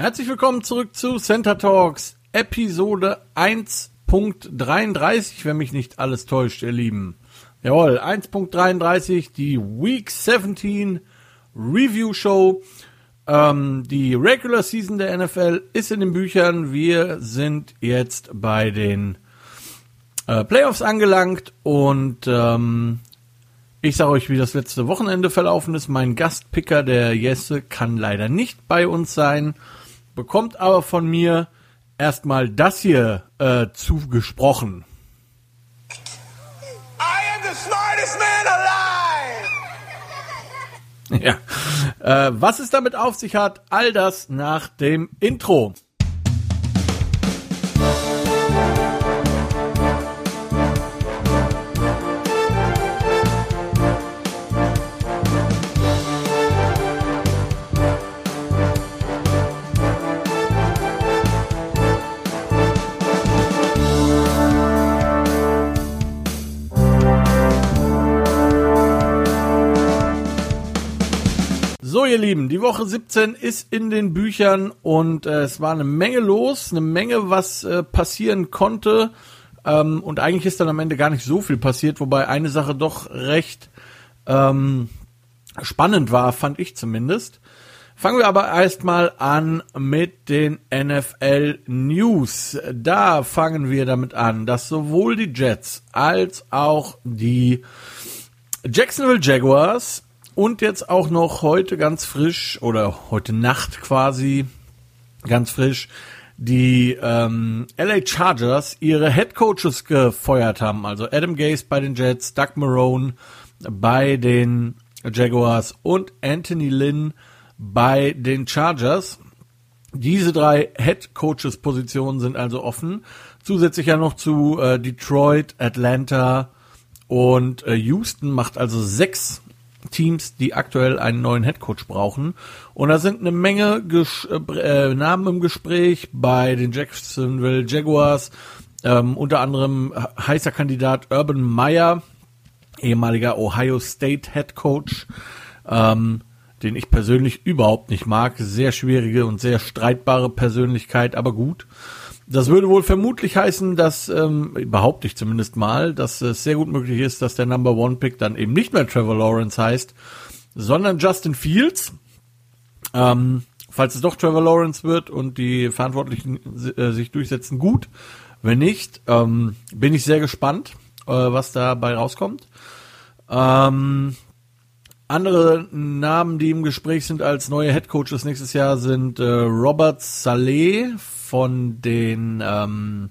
Herzlich willkommen zurück zu Center Talks, Episode 1.33, wenn mich nicht alles täuscht, ihr Lieben. Jawohl, 1.33, die Week 17 Review Show. Ähm, die Regular Season der NFL ist in den Büchern. Wir sind jetzt bei den äh, Playoffs angelangt und ähm, ich sage euch, wie das letzte Wochenende verlaufen ist. Mein Gastpicker, der Jesse, kann leider nicht bei uns sein bekommt aber von mir erstmal das hier äh, zugesprochen. I am the smartest man alive! Ja. Äh, was es damit auf sich hat, all das nach dem Intro. Ihr Lieben, die Woche 17 ist in den Büchern und äh, es war eine Menge los, eine Menge, was äh, passieren konnte. Ähm, und eigentlich ist dann am Ende gar nicht so viel passiert, wobei eine Sache doch recht ähm, spannend war, fand ich zumindest. Fangen wir aber erstmal an mit den NFL News. Da fangen wir damit an, dass sowohl die Jets als auch die Jacksonville Jaguars und jetzt auch noch heute ganz frisch oder heute Nacht quasi ganz frisch die ähm, LA Chargers ihre Head Coaches gefeuert haben. Also Adam Gase bei den Jets, Doug Marone bei den Jaguars und Anthony Lynn bei den Chargers. Diese drei Head Coaches Positionen sind also offen. Zusätzlich ja noch zu äh, Detroit, Atlanta und äh, Houston macht also sechs Teams, die aktuell einen neuen Headcoach brauchen. Und da sind eine Menge Ges äh, Namen im Gespräch bei den Jacksonville Jaguars. Ähm, unter anderem heißer Kandidat Urban Meyer, ehemaliger Ohio State Head Coach, ähm, den ich persönlich überhaupt nicht mag. Sehr schwierige und sehr streitbare Persönlichkeit, aber gut. Das würde wohl vermutlich heißen, dass, ähm, behaupte ich zumindest mal, dass es sehr gut möglich ist, dass der Number One Pick dann eben nicht mehr Trevor Lawrence heißt, sondern Justin Fields. Ähm, falls es doch Trevor Lawrence wird und die Verantwortlichen äh, sich durchsetzen, gut. Wenn nicht, ähm, bin ich sehr gespannt, äh, was dabei rauskommt. Ähm, andere Namen, die im Gespräch sind als neue Head Coaches nächstes Jahr, sind äh, Robert Saleh von den ähm,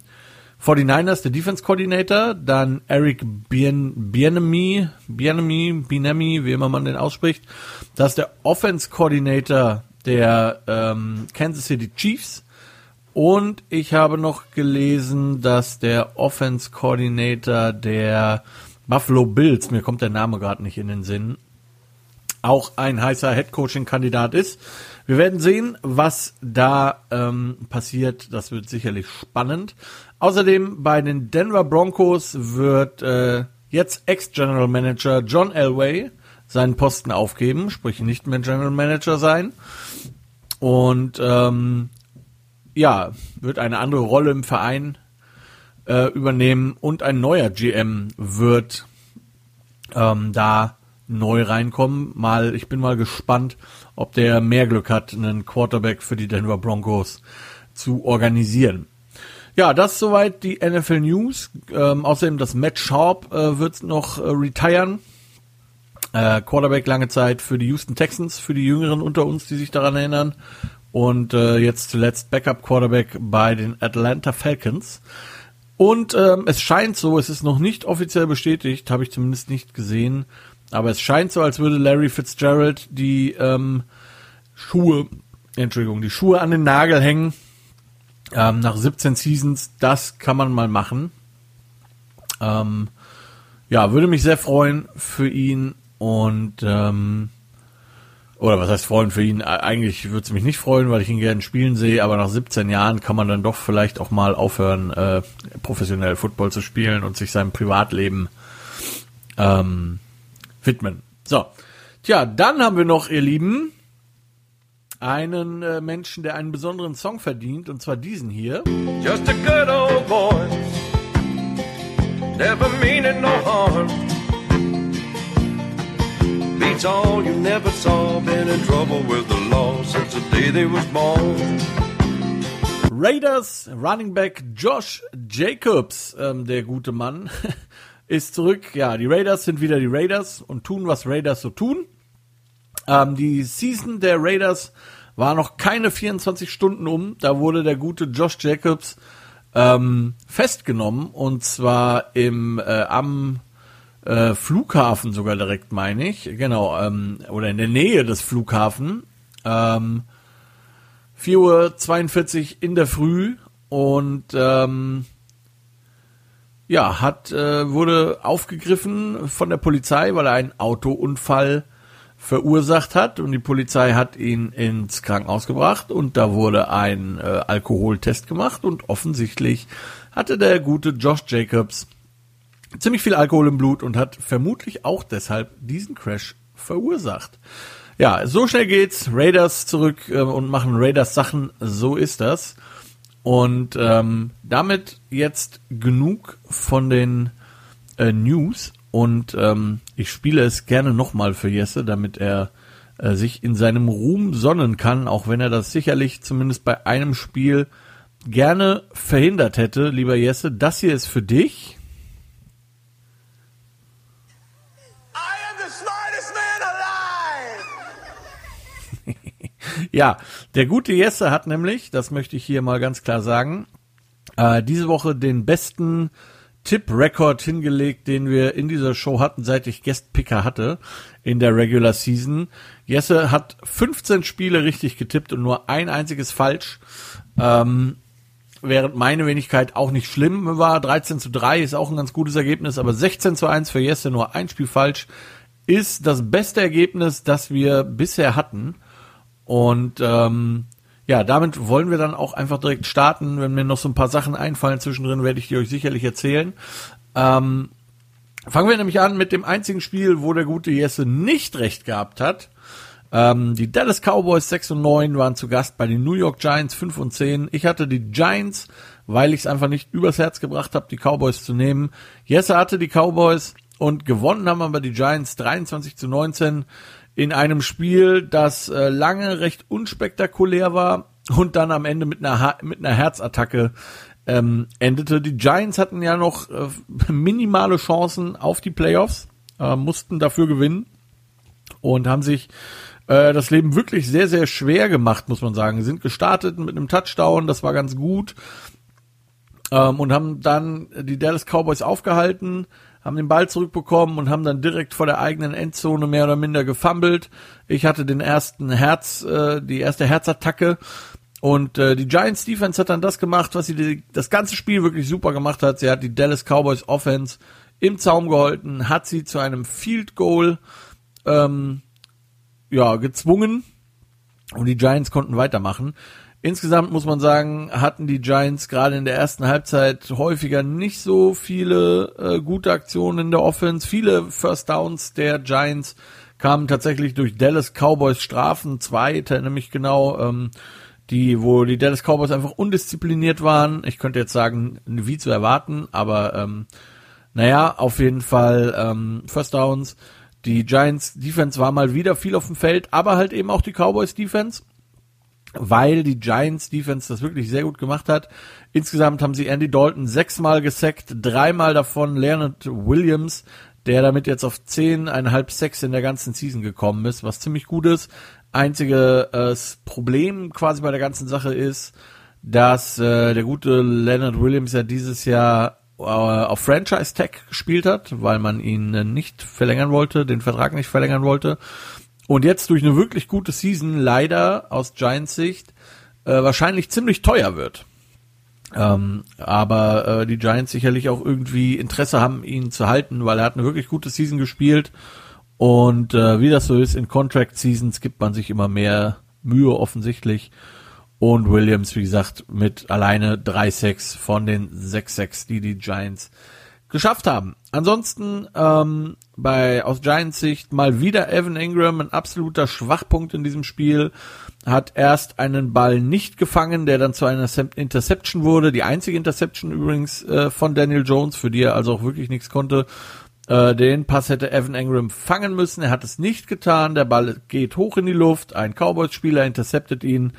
49ers, der Defense Coordinator, dann Eric Bien, Bienemy, Bienemy, wie immer man den ausspricht. Das ist der Offense Coordinator der ähm, Kansas City Chiefs. Und ich habe noch gelesen, dass der Offense Coordinator der Buffalo Bills, mir kommt der Name gerade nicht in den Sinn, auch ein heißer Head Coaching Kandidat ist. Wir werden sehen, was da ähm, passiert. Das wird sicherlich spannend. Außerdem bei den Denver Broncos wird äh, jetzt Ex-General Manager John Elway seinen Posten aufgeben, sprich nicht mehr General Manager sein. Und ähm, ja, wird eine andere Rolle im Verein äh, übernehmen und ein neuer GM wird ähm, da neu reinkommen. Mal, ich bin mal gespannt, ob der mehr Glück hat, einen Quarterback für die Denver Broncos zu organisieren. Ja, das soweit die NFL News. Ähm, außerdem das Matt Sharp äh, wird noch äh, retiren. Äh, Quarterback lange Zeit für die Houston Texans, für die Jüngeren unter uns, die sich daran erinnern. Und äh, jetzt zuletzt Backup Quarterback bei den Atlanta Falcons. Und ähm, es scheint so, es ist noch nicht offiziell bestätigt, habe ich zumindest nicht gesehen, aber es scheint so, als würde Larry Fitzgerald die ähm, Schuhe, Entschuldigung, die Schuhe an den Nagel hängen. Ähm, nach 17 Seasons, das kann man mal machen. Ähm, ja, würde mich sehr freuen für ihn und ähm, oder was heißt freuen für ihn? Eigentlich würde es mich nicht freuen, weil ich ihn gerne spielen sehe, aber nach 17 Jahren kann man dann doch vielleicht auch mal aufhören, äh, professionell Football zu spielen und sich seinem Privatleben ähm, widmen. So. Tja, dann haben wir noch, ihr Lieben, einen äh, Menschen, der einen besonderen Song verdient, und zwar diesen hier. Just a good old boy, never meaning no harm. Beats all you never saw, been in trouble with the law since the day they was born. Raiders Running Back Josh Jacobs, ähm, der gute Mann, ist zurück. Ja, die Raiders sind wieder die Raiders und tun, was Raiders so tun. Ähm, die Season der Raiders war noch keine 24 Stunden um. Da wurde der gute Josh Jacobs ähm, festgenommen und zwar im äh, am äh, Flughafen sogar direkt, meine ich. Genau, ähm, oder in der Nähe des Flughafen. Ähm, 4.42 Uhr in der Früh und ähm, ja, hat, äh, wurde aufgegriffen von der Polizei, weil er einen Autounfall verursacht hat und die Polizei hat ihn ins Krankenhaus gebracht und da wurde ein äh, Alkoholtest gemacht und offensichtlich hatte der gute Josh Jacobs ziemlich viel Alkohol im Blut und hat vermutlich auch deshalb diesen Crash verursacht. Ja, so schnell geht's. Raiders zurück äh, und machen Raiders Sachen. So ist das. Und ähm, damit jetzt genug von den äh, News. Und ähm, ich spiele es gerne nochmal für Jesse, damit er äh, sich in seinem Ruhm sonnen kann, auch wenn er das sicherlich zumindest bei einem Spiel gerne verhindert hätte. Lieber Jesse, das hier ist für dich. Ja, der gute Jesse hat nämlich, das möchte ich hier mal ganz klar sagen, äh, diese Woche den besten Tipp-Rekord hingelegt, den wir in dieser Show hatten, seit ich Guest-Picker hatte in der Regular Season. Jesse hat 15 Spiele richtig getippt und nur ein einziges falsch. Ähm, während meine Wenigkeit auch nicht schlimm war. 13 zu 3 ist auch ein ganz gutes Ergebnis, aber 16 zu 1 für Jesse, nur ein Spiel falsch, ist das beste Ergebnis, das wir bisher hatten. Und ähm, ja, damit wollen wir dann auch einfach direkt starten. Wenn mir noch so ein paar Sachen einfallen zwischendrin, werde ich die euch sicherlich erzählen. Ähm, fangen wir nämlich an mit dem einzigen Spiel, wo der gute Jesse nicht recht gehabt hat. Ähm, die Dallas Cowboys 6 und 9 waren zu Gast bei den New York Giants 5 und 10. Ich hatte die Giants, weil ich es einfach nicht übers Herz gebracht habe, die Cowboys zu nehmen. Jesse hatte die Cowboys und gewonnen haben aber die Giants 23 zu 19 in einem Spiel, das äh, lange recht unspektakulär war und dann am Ende mit einer, mit einer Herzattacke ähm, endete. Die Giants hatten ja noch äh, minimale Chancen auf die Playoffs, äh, mussten dafür gewinnen und haben sich äh, das Leben wirklich sehr, sehr schwer gemacht, muss man sagen. Sind gestartet mit einem Touchdown, das war ganz gut ähm, und haben dann die Dallas Cowboys aufgehalten haben den Ball zurückbekommen und haben dann direkt vor der eigenen Endzone mehr oder minder gefummelt. Ich hatte den ersten Herz, äh, die erste Herzattacke und äh, die Giants Defense hat dann das gemacht, was sie die, das ganze Spiel wirklich super gemacht hat. Sie hat die Dallas Cowboys Offense im Zaum gehalten, hat sie zu einem Field Goal ähm, ja gezwungen und die Giants konnten weitermachen. Insgesamt muss man sagen, hatten die Giants gerade in der ersten Halbzeit häufiger nicht so viele äh, gute Aktionen in der Offense. Viele First Downs der Giants kamen tatsächlich durch Dallas Cowboys Strafen, zwei nämlich genau, ähm, die, wo die Dallas Cowboys einfach undiszipliniert waren. Ich könnte jetzt sagen, wie zu erwarten, aber ähm, naja, auf jeden Fall ähm, First Downs. Die Giants Defense war mal wieder viel auf dem Feld, aber halt eben auch die Cowboys Defense weil die Giants Defense das wirklich sehr gut gemacht hat. Insgesamt haben sie Andy Dalton sechsmal gesackt, dreimal davon Leonard Williams, der damit jetzt auf zehneinhalb Sacks in der ganzen Season gekommen ist, was ziemlich gut ist. Einzige äh, Problem quasi bei der ganzen Sache ist, dass äh, der gute Leonard Williams ja dieses Jahr äh, auf Franchise Tag gespielt hat, weil man ihn äh, nicht verlängern wollte, den Vertrag nicht verlängern wollte. Und jetzt durch eine wirklich gute Season leider aus Giants Sicht äh, wahrscheinlich ziemlich teuer wird. Ähm, aber äh, die Giants sicherlich auch irgendwie Interesse haben, ihn zu halten, weil er hat eine wirklich gute Season gespielt. Und äh, wie das so ist, in Contract Seasons gibt man sich immer mehr Mühe offensichtlich. Und Williams, wie gesagt, mit alleine 3-6 von den 6-6, die die Giants geschafft haben. Ansonsten ähm, bei aus Giants Sicht mal wieder Evan Ingram, ein absoluter Schwachpunkt in diesem Spiel, hat erst einen Ball nicht gefangen, der dann zu einer Interception wurde, die einzige Interception übrigens äh, von Daniel Jones, für die er also auch wirklich nichts konnte. Äh, den Pass hätte Evan Ingram fangen müssen, er hat es nicht getan, der Ball geht hoch in die Luft, ein Cowboys-Spieler interceptet ihn.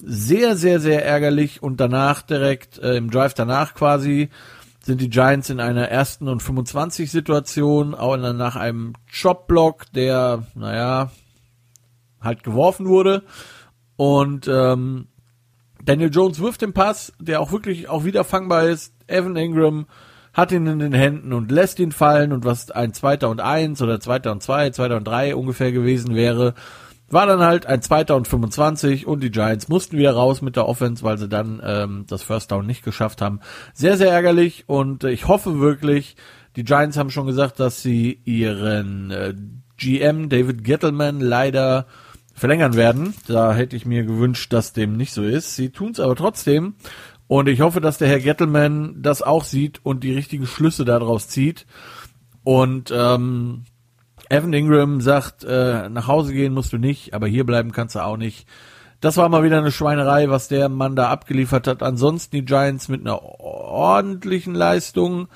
Sehr, sehr, sehr ärgerlich und danach direkt, äh, im Drive danach quasi, sind die Giants in einer ersten und 25 Situation, auch nach einem Chop-Block, der, naja, halt geworfen wurde. Und ähm, Daniel Jones wirft den Pass, der auch wirklich auch wieder fangbar ist. Evan Ingram hat ihn in den Händen und lässt ihn fallen und was ein zweiter und eins oder zweiter und zwei, zweiter und drei ungefähr gewesen wäre, war dann halt ein zweiter und 25 und die Giants mussten wieder raus mit der Offense, weil sie dann ähm, das First Down nicht geschafft haben. Sehr, sehr ärgerlich und äh, ich hoffe wirklich, die Giants haben schon gesagt, dass sie ihren äh, GM David Gettleman leider verlängern werden. Da hätte ich mir gewünscht, dass dem nicht so ist. Sie tun es aber trotzdem und ich hoffe, dass der Herr Gettleman das auch sieht und die richtigen Schlüsse daraus zieht und ähm, Evan Ingram sagt, äh, nach Hause gehen musst du nicht, aber hier bleiben kannst du auch nicht. Das war mal wieder eine Schweinerei, was der Mann da abgeliefert hat. Ansonsten die Giants mit einer ordentlichen Leistung,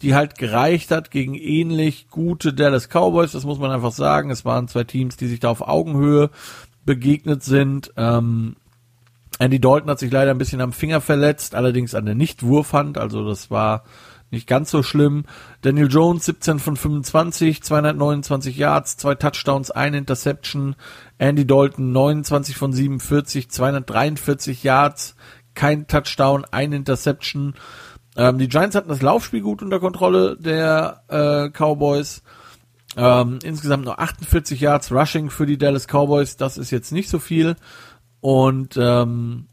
die halt gereicht hat gegen ähnlich gute Dallas Cowboys. Das muss man einfach sagen. Es waren zwei Teams, die sich da auf Augenhöhe begegnet sind. Ähm, Andy Dalton hat sich leider ein bisschen am Finger verletzt, allerdings an der Nicht-Wurfhand. Also das war nicht ganz so schlimm. Daniel Jones 17 von 25, 229 Yards, zwei Touchdowns, ein Interception. Andy Dalton 29 von 47, 243 Yards, kein Touchdown, ein Interception. Ähm, die Giants hatten das Laufspiel gut unter Kontrolle der äh, Cowboys. Ähm, insgesamt nur 48 Yards Rushing für die Dallas Cowboys. Das ist jetzt nicht so viel. Und ähm,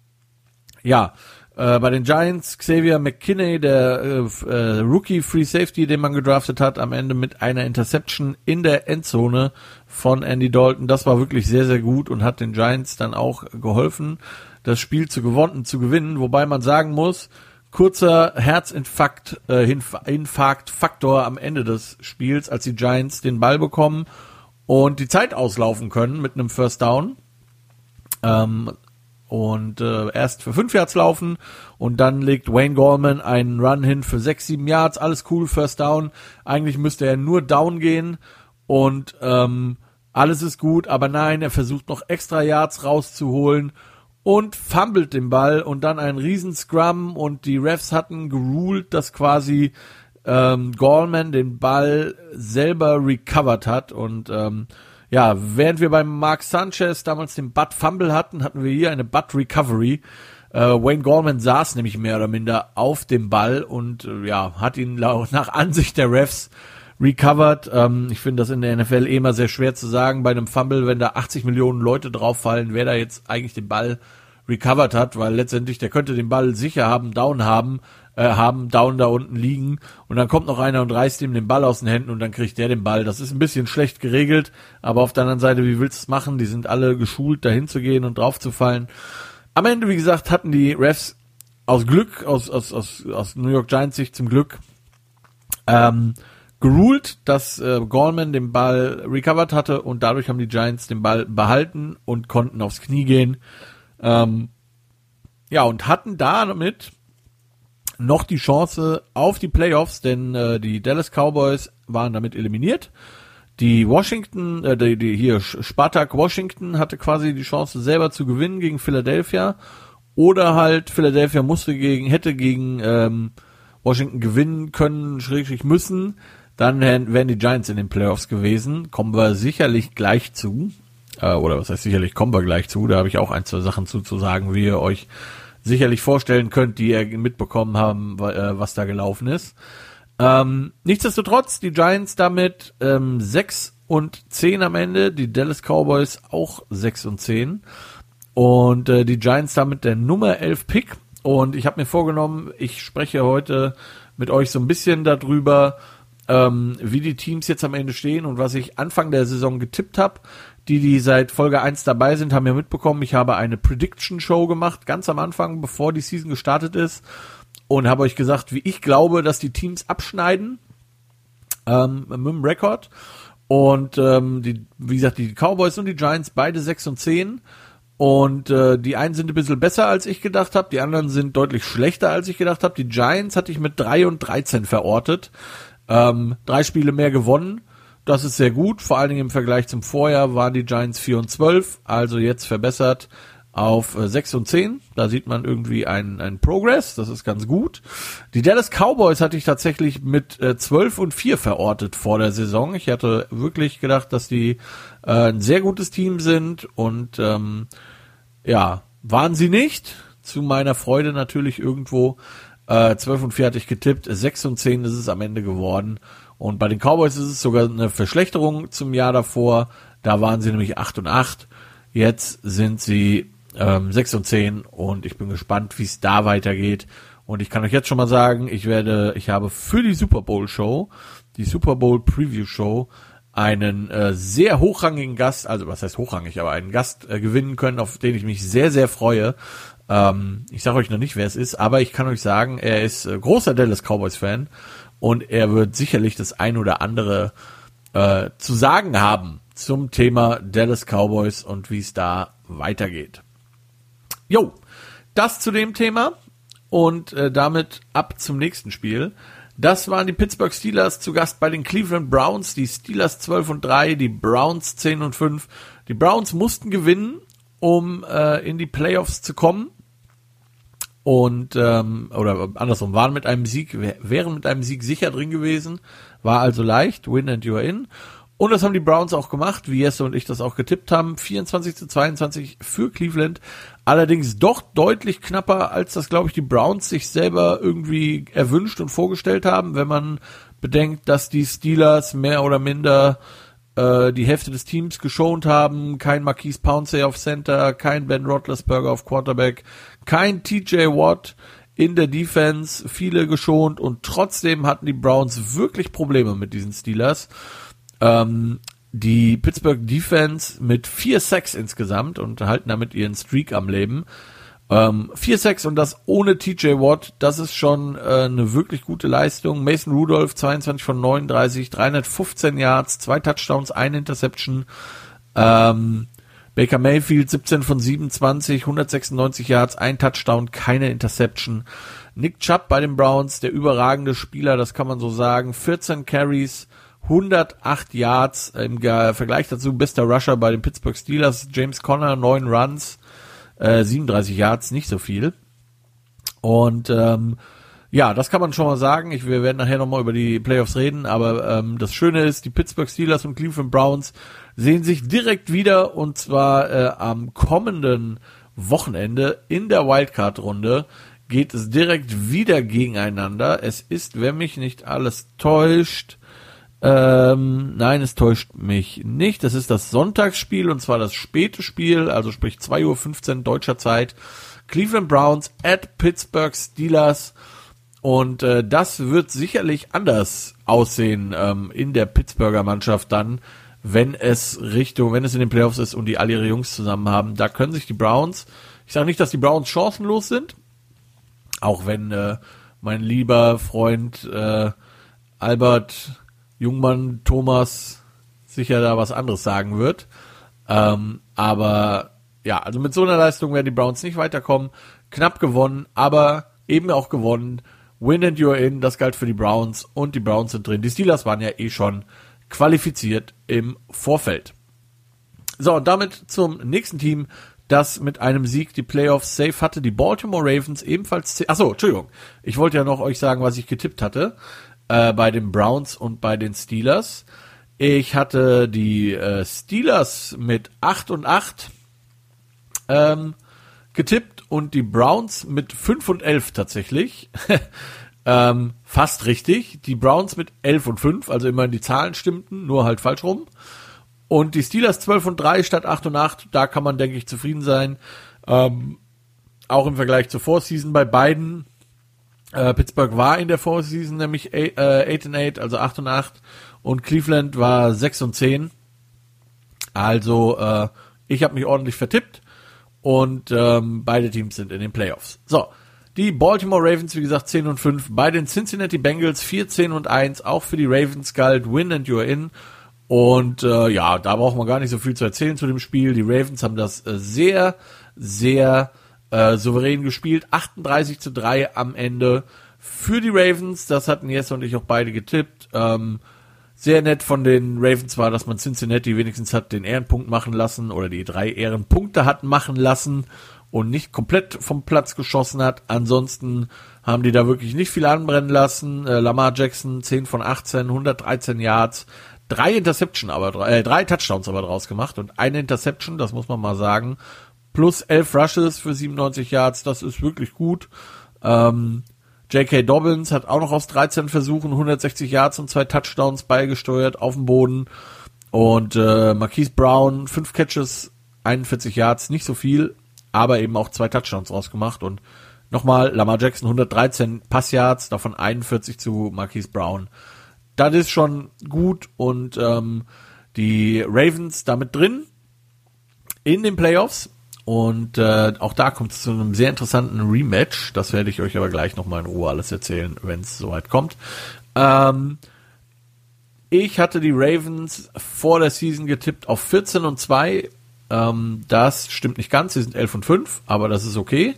ja, äh, bei den Giants Xavier McKinney, der äh, äh, Rookie Free Safety, den man gedraftet hat, am Ende mit einer Interception in der Endzone von Andy Dalton. Das war wirklich sehr, sehr gut und hat den Giants dann auch geholfen, das Spiel zu gewonnen, zu gewinnen. Wobei man sagen muss, kurzer Herzinfarkt, äh, Infarktfaktor am Ende des Spiels, als die Giants den Ball bekommen und die Zeit auslaufen können mit einem First Down. Ähm, und äh, erst für fünf Yards laufen und dann legt Wayne Gorman einen Run hin für sechs, sieben Yards, alles cool, First Down. Eigentlich müsste er nur down gehen und ähm, alles ist gut, aber nein, er versucht noch extra Yards rauszuholen und fummelt den Ball und dann ein riesen Scrum und die Refs hatten geruled, dass quasi ähm, Gorman den Ball selber recovered hat und ähm, ja, während wir beim Mark Sanchez damals den Butt Fumble hatten, hatten wir hier eine Butt Recovery. Äh, Wayne Gorman saß nämlich mehr oder minder auf dem Ball und äh, ja, hat ihn nach Ansicht der Refs recovered. Ähm, ich finde das in der NFL eh immer sehr schwer zu sagen bei einem Fumble, wenn da 80 Millionen Leute drauffallen, wer da jetzt eigentlich den Ball recovered hat, weil letztendlich der könnte den Ball sicher haben, down haben, äh, haben down da unten liegen und dann kommt noch einer und reißt ihm den Ball aus den Händen und dann kriegt der den Ball. Das ist ein bisschen schlecht geregelt, aber auf der anderen Seite, wie willst du es machen? Die sind alle geschult, dahin zu gehen und drauf zu fallen. Am Ende, wie gesagt, hatten die Refs aus Glück, aus, aus, aus, aus New York Giants Sicht zum Glück, ähm, geruled, dass äh, Gorman den Ball recovered hatte und dadurch haben die Giants den Ball behalten und konnten aufs Knie gehen. Ähm, ja, und hatten damit noch die Chance auf die Playoffs, denn äh, die Dallas Cowboys waren damit eliminiert. Die Washington, äh, die, die hier Spartak Washington hatte quasi die Chance selber zu gewinnen gegen Philadelphia oder halt Philadelphia musste gegen hätte gegen ähm, Washington gewinnen können, schrägstrich müssen, dann wären die Giants in den Playoffs gewesen. Kommen wir sicherlich gleich zu. Äh, oder was heißt sicherlich kommen wir gleich zu. Da habe ich auch ein, zwei Sachen zuzusagen, wie ihr euch sicherlich vorstellen könnt, die ihr mitbekommen haben, äh, was da gelaufen ist. Ähm, nichtsdestotrotz, die Giants damit ähm, 6 und 10 am Ende, die Dallas Cowboys auch 6 und 10. Und äh, die Giants damit der Nummer 11 Pick. Und ich habe mir vorgenommen, ich spreche heute mit euch so ein bisschen darüber, ähm, wie die Teams jetzt am Ende stehen und was ich Anfang der Saison getippt habe. Die, die seit Folge 1 dabei sind, haben ja mitbekommen, ich habe eine Prediction Show gemacht, ganz am Anfang, bevor die Season gestartet ist. und habe euch gesagt, wie ich glaube, dass die Teams abschneiden ähm, mit dem Rekord. Und ähm, die, wie gesagt, die Cowboys und die Giants beide 6 und 10. Und äh, die einen sind ein bisschen besser, als ich gedacht habe, die anderen sind deutlich schlechter, als ich gedacht habe. Die Giants hatte ich mit 3 und 13 verortet. Ähm, drei Spiele mehr gewonnen. Das ist sehr gut. Vor allen Dingen im Vergleich zum Vorjahr waren die Giants 4 und 12, also jetzt verbessert auf 6 äh, und 10. Da sieht man irgendwie einen, einen Progress, das ist ganz gut. Die Dallas Cowboys hatte ich tatsächlich mit äh, 12 und 4 verortet vor der Saison. Ich hatte wirklich gedacht, dass die äh, ein sehr gutes Team sind und ähm, ja, waren sie nicht. Zu meiner Freude natürlich irgendwo. Äh, 12 und 4 hatte ich getippt, 6 und 10 ist es am Ende geworden. Und bei den Cowboys ist es sogar eine Verschlechterung zum Jahr davor. Da waren sie nämlich 8 und 8. Jetzt sind sie ähm, 6 und 10 und ich bin gespannt, wie es da weitergeht. Und ich kann euch jetzt schon mal sagen, ich werde, ich habe für die Super Bowl Show, die Super Bowl Preview Show, einen äh, sehr hochrangigen Gast, also was heißt hochrangig, aber einen Gast äh, gewinnen können, auf den ich mich sehr, sehr freue. Ähm, ich sage euch noch nicht, wer es ist, aber ich kann euch sagen, er ist äh, großer Dallas Cowboys Fan und er wird sicherlich das ein oder andere äh, zu sagen haben zum Thema Dallas Cowboys und wie es da weitergeht. Jo, das zu dem Thema und äh, damit ab zum nächsten Spiel. Das waren die Pittsburgh Steelers zu Gast bei den Cleveland Browns. Die Steelers 12 und 3, die Browns 10 und 5. Die Browns mussten gewinnen, um äh, in die Playoffs zu kommen. Und, ähm, oder andersrum, waren mit einem Sieg, wären mit einem Sieg sicher drin gewesen. War also leicht, win and you're in. Und das haben die Browns auch gemacht, wie Jesse und ich das auch getippt haben. 24 zu 22 für Cleveland. Allerdings doch deutlich knapper, als das, glaube ich, die Browns sich selber irgendwie erwünscht und vorgestellt haben, wenn man bedenkt, dass die Steelers mehr oder minder äh, die Hälfte des Teams geschont haben. Kein Marquise Pouncey auf Center, kein Ben Roethlisberger auf Quarterback, kein TJ Watt in der Defense, viele geschont und trotzdem hatten die Browns wirklich Probleme mit diesen Steelers. Ähm, die Pittsburgh Defense mit vier Sacks insgesamt und halten damit ihren Streak am Leben. Ähm, vier Sacks und das ohne TJ Watt, das ist schon äh, eine wirklich gute Leistung. Mason Rudolph 22 von 39, 315 Yards, zwei Touchdowns, eine Interception. Ähm, Baker Mayfield 17 von 27, 196 Yards, ein Touchdown, keine Interception. Nick Chubb bei den Browns, der überragende Spieler, das kann man so sagen. 14 Carries, 108 Yards im Vergleich dazu bester Rusher bei den Pittsburgh Steelers, James Conner, 9 Runs, äh, 37 Yards, nicht so viel. Und ähm, ja, das kann man schon mal sagen. Ich, wir werden nachher nochmal über die Playoffs reden, aber ähm, das Schöne ist, die Pittsburgh Steelers und Cleveland Browns sehen sich direkt wieder und zwar äh, am kommenden Wochenende in der Wildcard-Runde geht es direkt wieder gegeneinander. Es ist, wenn mich nicht alles täuscht, ähm, nein, es täuscht mich nicht. Das ist das Sonntagsspiel und zwar das späte Spiel, also sprich 2.15 Uhr deutscher Zeit. Cleveland Browns at Pittsburgh Steelers. Und äh, das wird sicherlich anders aussehen ähm, in der Pittsburgher Mannschaft dann, wenn es Richtung, wenn es in den Playoffs ist und die alle ihre Jungs zusammen haben. Da können sich die Browns, ich sage nicht, dass die Browns chancenlos sind, auch wenn äh, mein lieber Freund äh, Albert Jungmann Thomas sicher da was anderes sagen wird. Ähm, aber ja, also mit so einer Leistung werden die Browns nicht weiterkommen. Knapp gewonnen, aber eben auch gewonnen. Win and you're in, das galt für die Browns und die Browns sind drin. Die Steelers waren ja eh schon qualifiziert im Vorfeld. So, und damit zum nächsten Team, das mit einem Sieg die Playoffs safe hatte. Die Baltimore Ravens ebenfalls. Achso, Entschuldigung. Ich wollte ja noch euch sagen, was ich getippt hatte äh, bei den Browns und bei den Steelers. Ich hatte die äh, Steelers mit 8 und 8 ähm, getippt und die Browns mit 5 und 11 tatsächlich. ähm, fast richtig. Die Browns mit 11 und 5, also immerhin die Zahlen stimmten, nur halt falsch rum. Und die Steelers 12 und 3 statt 8 und 8, da kann man, denke ich, zufrieden sein. Ähm, auch im Vergleich zur Vorseason bei beiden äh, Pittsburgh war in der Vorseason nämlich 8 äh, and 8, also 8 und 8 und Cleveland war 6 und 10. Also äh, ich habe mich ordentlich vertippt und ähm, beide Teams sind in den Playoffs. So, Die Baltimore Ravens, wie gesagt, 10 und 5. Bei den Cincinnati Bengals 4, 10 und 1. Auch für die Ravens galt Win and You're In. Und äh, ja, da braucht man gar nicht so viel zu erzählen zu dem Spiel. Die Ravens haben das äh, sehr, sehr äh, souverän gespielt. 38 zu 3 am Ende für die Ravens. Das hatten Jesse und ich auch beide getippt. Ähm, sehr nett von den Ravens war, dass man Cincinnati wenigstens hat den Ehrenpunkt machen lassen oder die drei Ehrenpunkte hat machen lassen und nicht komplett vom Platz geschossen hat. Ansonsten haben die da wirklich nicht viel anbrennen lassen. Äh, Lamar Jackson 10 von 18, 113 Yards, drei Interception aber äh, drei Touchdowns aber draus gemacht und eine Interception, das muss man mal sagen, plus elf Rushes für 97 Yards, das ist wirklich gut. Ähm, J.K. Dobbins hat auch noch aus 13 Versuchen 160 Yards und zwei Touchdowns beigesteuert auf dem Boden. Und äh, Marquise Brown, fünf Catches, 41 Yards, nicht so viel, aber eben auch zwei Touchdowns rausgemacht. Und nochmal Lamar Jackson 113 Passyards, davon 41 zu Marquise Brown. Das ist schon gut und ähm, die Ravens damit drin in den Playoffs. Und äh, auch da kommt es zu einem sehr interessanten Rematch. Das werde ich euch aber gleich nochmal in Ruhe alles erzählen, wenn es soweit kommt. Ähm, ich hatte die Ravens vor der Season getippt auf 14 und 2. Ähm, das stimmt nicht ganz, sie sind 11 und 5, aber das ist okay.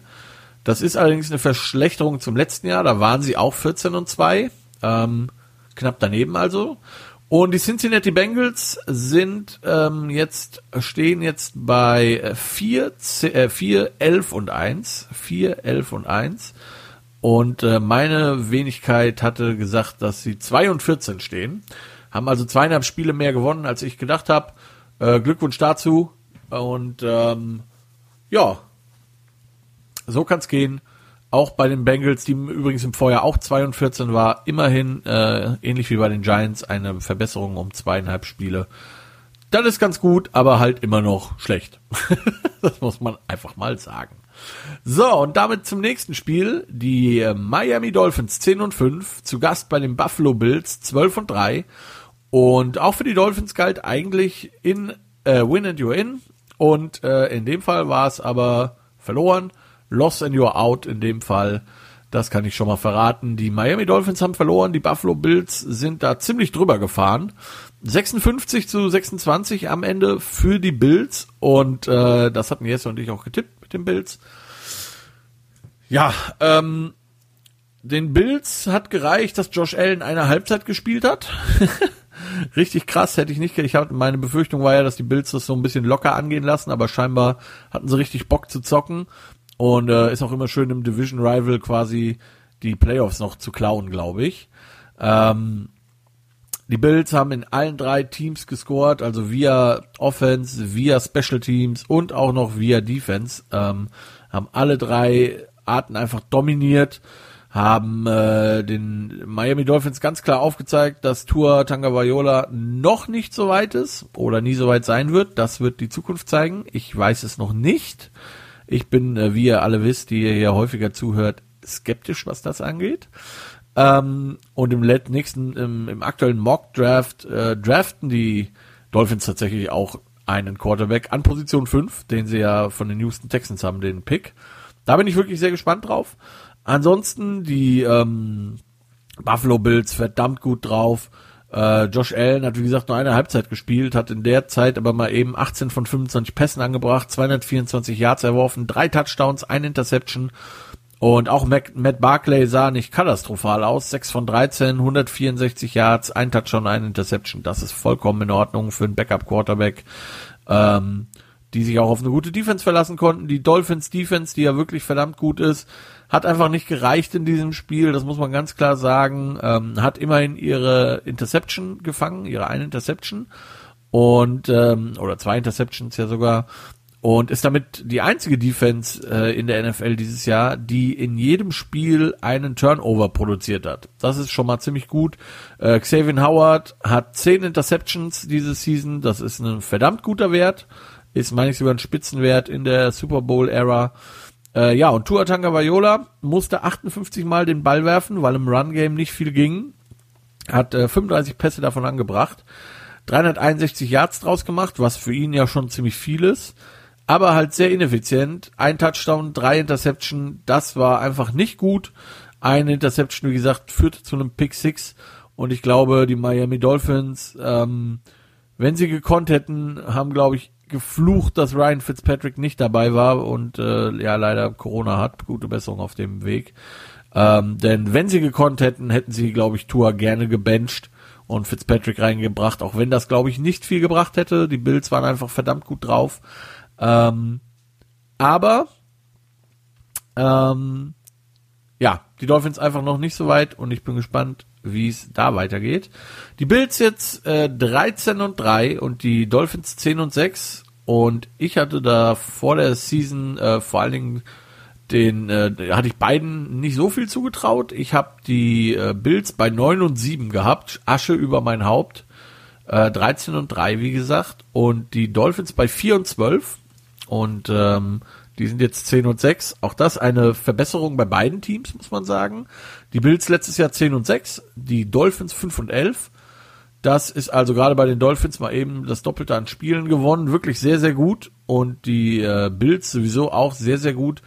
Das ist allerdings eine Verschlechterung zum letzten Jahr, da waren sie auch 14 und 2. Ähm, knapp daneben also. Und die Cincinnati Bengals sind ähm, jetzt, stehen jetzt bei 4, äh, 4, 11 und 1. 4, 11 und 1. Und äh, meine Wenigkeit hatte gesagt, dass sie 2 und 14 stehen. Haben also zweieinhalb Spiele mehr gewonnen, als ich gedacht habe. Äh, Glückwunsch dazu. Und ähm, ja, so kann's gehen. Auch bei den Bengals, die übrigens im Vorjahr auch 2 und 14 war, immerhin, äh, ähnlich wie bei den Giants, eine Verbesserung um zweieinhalb Spiele. Das ist ganz gut, aber halt immer noch schlecht. das muss man einfach mal sagen. So, und damit zum nächsten Spiel. Die äh, Miami Dolphins 10 und 5, zu Gast bei den Buffalo Bills 12 und 3. Und auch für die Dolphins galt eigentlich in äh, Win and You're In. Und äh, in dem Fall war es aber verloren. Loss and you're out in dem Fall. Das kann ich schon mal verraten. Die Miami Dolphins haben verloren, die Buffalo Bills sind da ziemlich drüber gefahren. 56 zu 26 am Ende für die Bills und äh, das hatten Jesse und ich auch getippt mit den Bills. Ja, ähm, den Bills hat gereicht, dass Josh Allen eine Halbzeit gespielt hat. Richtig krass, hätte ich nicht. Ich hatte meine Befürchtung war ja, dass die Bills das so ein bisschen locker angehen lassen, aber scheinbar hatten sie richtig Bock zu zocken. Und äh, ist auch immer schön im Division Rival quasi die Playoffs noch zu klauen, glaube ich. Ähm, die Bills haben in allen drei Teams gescored, also via Offense, via Special Teams und auch noch via Defense. Ähm, haben alle drei Arten einfach dominiert, haben äh, den Miami Dolphins ganz klar aufgezeigt, dass Tour Tangavaiola noch nicht so weit ist oder nie so weit sein wird. Das wird die Zukunft zeigen. Ich weiß es noch nicht. Ich bin, äh, wie ihr alle wisst, die ihr hier häufiger zuhört, skeptisch, was das angeht. Ähm, und im nächsten, im, im aktuellen Mock Draft äh, draften die Dolphins tatsächlich auch einen Quarterback an Position 5, den sie ja von den Houston Texans haben, den Pick. Da bin ich wirklich sehr gespannt drauf. Ansonsten die ähm, Buffalo Bills verdammt gut drauf. Äh, Josh Allen hat, wie gesagt, nur eine Halbzeit gespielt, hat in der Zeit aber mal eben 18 von 25 Pässen angebracht, 224 Yards erworfen, drei Touchdowns, ein Interception. Und auch Matt, Matt Barclay sah nicht katastrophal aus. 6 von 13, 164 Yards, ein Touchdown, ein Interception. Das ist vollkommen in Ordnung für einen Backup-Quarterback, ähm, die sich auch auf eine gute Defense verlassen konnten. Die Dolphins Defense, die ja wirklich verdammt gut ist, hat einfach nicht gereicht in diesem Spiel, das muss man ganz klar sagen. Ähm, hat immerhin ihre Interception gefangen, ihre eine Interception und ähm, oder zwei Interceptions ja sogar und ist damit die einzige Defense äh, in der NFL dieses Jahr, die in jedem Spiel einen Turnover produziert hat. Das ist schon mal ziemlich gut. Äh, Xavier Howard hat zehn Interceptions diese Season, das ist ein verdammt guter Wert, ist meine ich sogar ein Spitzenwert in der Super Bowl Era. Äh, ja, und Tua Tagovailoa musste 58 Mal den Ball werfen, weil im Run-Game nicht viel ging. Hat äh, 35 Pässe davon angebracht. 361 Yards draus gemacht, was für ihn ja schon ziemlich viel ist. aber halt sehr ineffizient. Ein Touchdown, drei Interception, das war einfach nicht gut. Eine Interception, wie gesagt, führte zu einem Pick Six und ich glaube, die Miami Dolphins, ähm, wenn sie gekonnt hätten, haben, glaube ich, geflucht, dass Ryan Fitzpatrick nicht dabei war und äh, ja leider Corona hat. Gute Besserung auf dem Weg. Ähm, denn wenn sie gekonnt hätten, hätten sie, glaube ich, Tour gerne gebencht und Fitzpatrick reingebracht, auch wenn das, glaube ich, nicht viel gebracht hätte. Die Bills waren einfach verdammt gut drauf. Ähm, aber ähm, ja, die Dolphins einfach noch nicht so weit und ich bin gespannt, wie es da weitergeht. Die Bills jetzt äh, 13 und 3 und die Dolphins 10 und 6 und ich hatte da vor der Season äh, vor allen Dingen den äh, hatte ich beiden nicht so viel zugetraut. Ich habe die äh, Bills bei 9 und 7 gehabt, Asche über mein Haupt. Äh, 13 und 3, wie gesagt, und die Dolphins bei 4 und 12 und ähm, die sind jetzt 10 und 6. Auch das eine Verbesserung bei beiden Teams, muss man sagen. Die Bills letztes Jahr 10 und 6, die Dolphins 5 und 11. Das ist also gerade bei den Dolphins mal eben das Doppelte an Spielen gewonnen. Wirklich sehr, sehr gut. Und die äh, Bills sowieso auch sehr, sehr gut.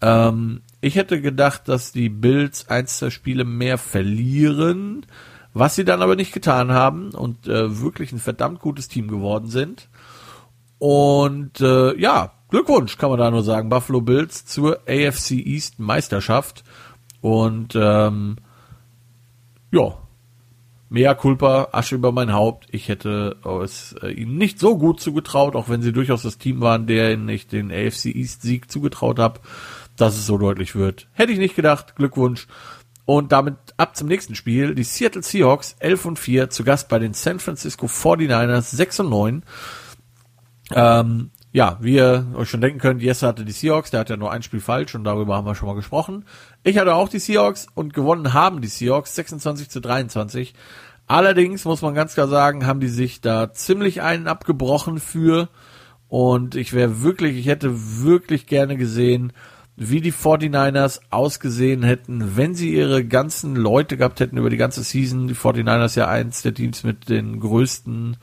Ähm, ich hätte gedacht, dass die Bills eins der Spiele mehr verlieren, was sie dann aber nicht getan haben und äh, wirklich ein verdammt gutes Team geworden sind. Und äh, ja, Glückwunsch, kann man da nur sagen, Buffalo Bills zur AFC East Meisterschaft. Und ähm, ja, Mea culpa, Asche über mein Haupt. Ich hätte es äh, ihnen nicht so gut zugetraut, auch wenn sie durchaus das Team waren, der ich den AFC East Sieg zugetraut habe, dass es so deutlich wird. Hätte ich nicht gedacht. Glückwunsch. Und damit ab zum nächsten Spiel. Die Seattle Seahawks 11 und 4 zu Gast bei den San Francisco 49ers 6 und 9. Ähm, ja, wie ihr euch schon denken könnt, Jesse hatte die Seahawks, der hat ja nur ein Spiel falsch und darüber haben wir schon mal gesprochen. Ich hatte auch die Seahawks und gewonnen haben die Seahawks 26 zu 23. Allerdings muss man ganz klar sagen, haben die sich da ziemlich einen abgebrochen für und ich wäre wirklich, ich hätte wirklich gerne gesehen, wie die 49ers ausgesehen hätten, wenn sie ihre ganzen Leute gehabt hätten über die ganze Season. Die 49ers ja eins der Teams mit den größten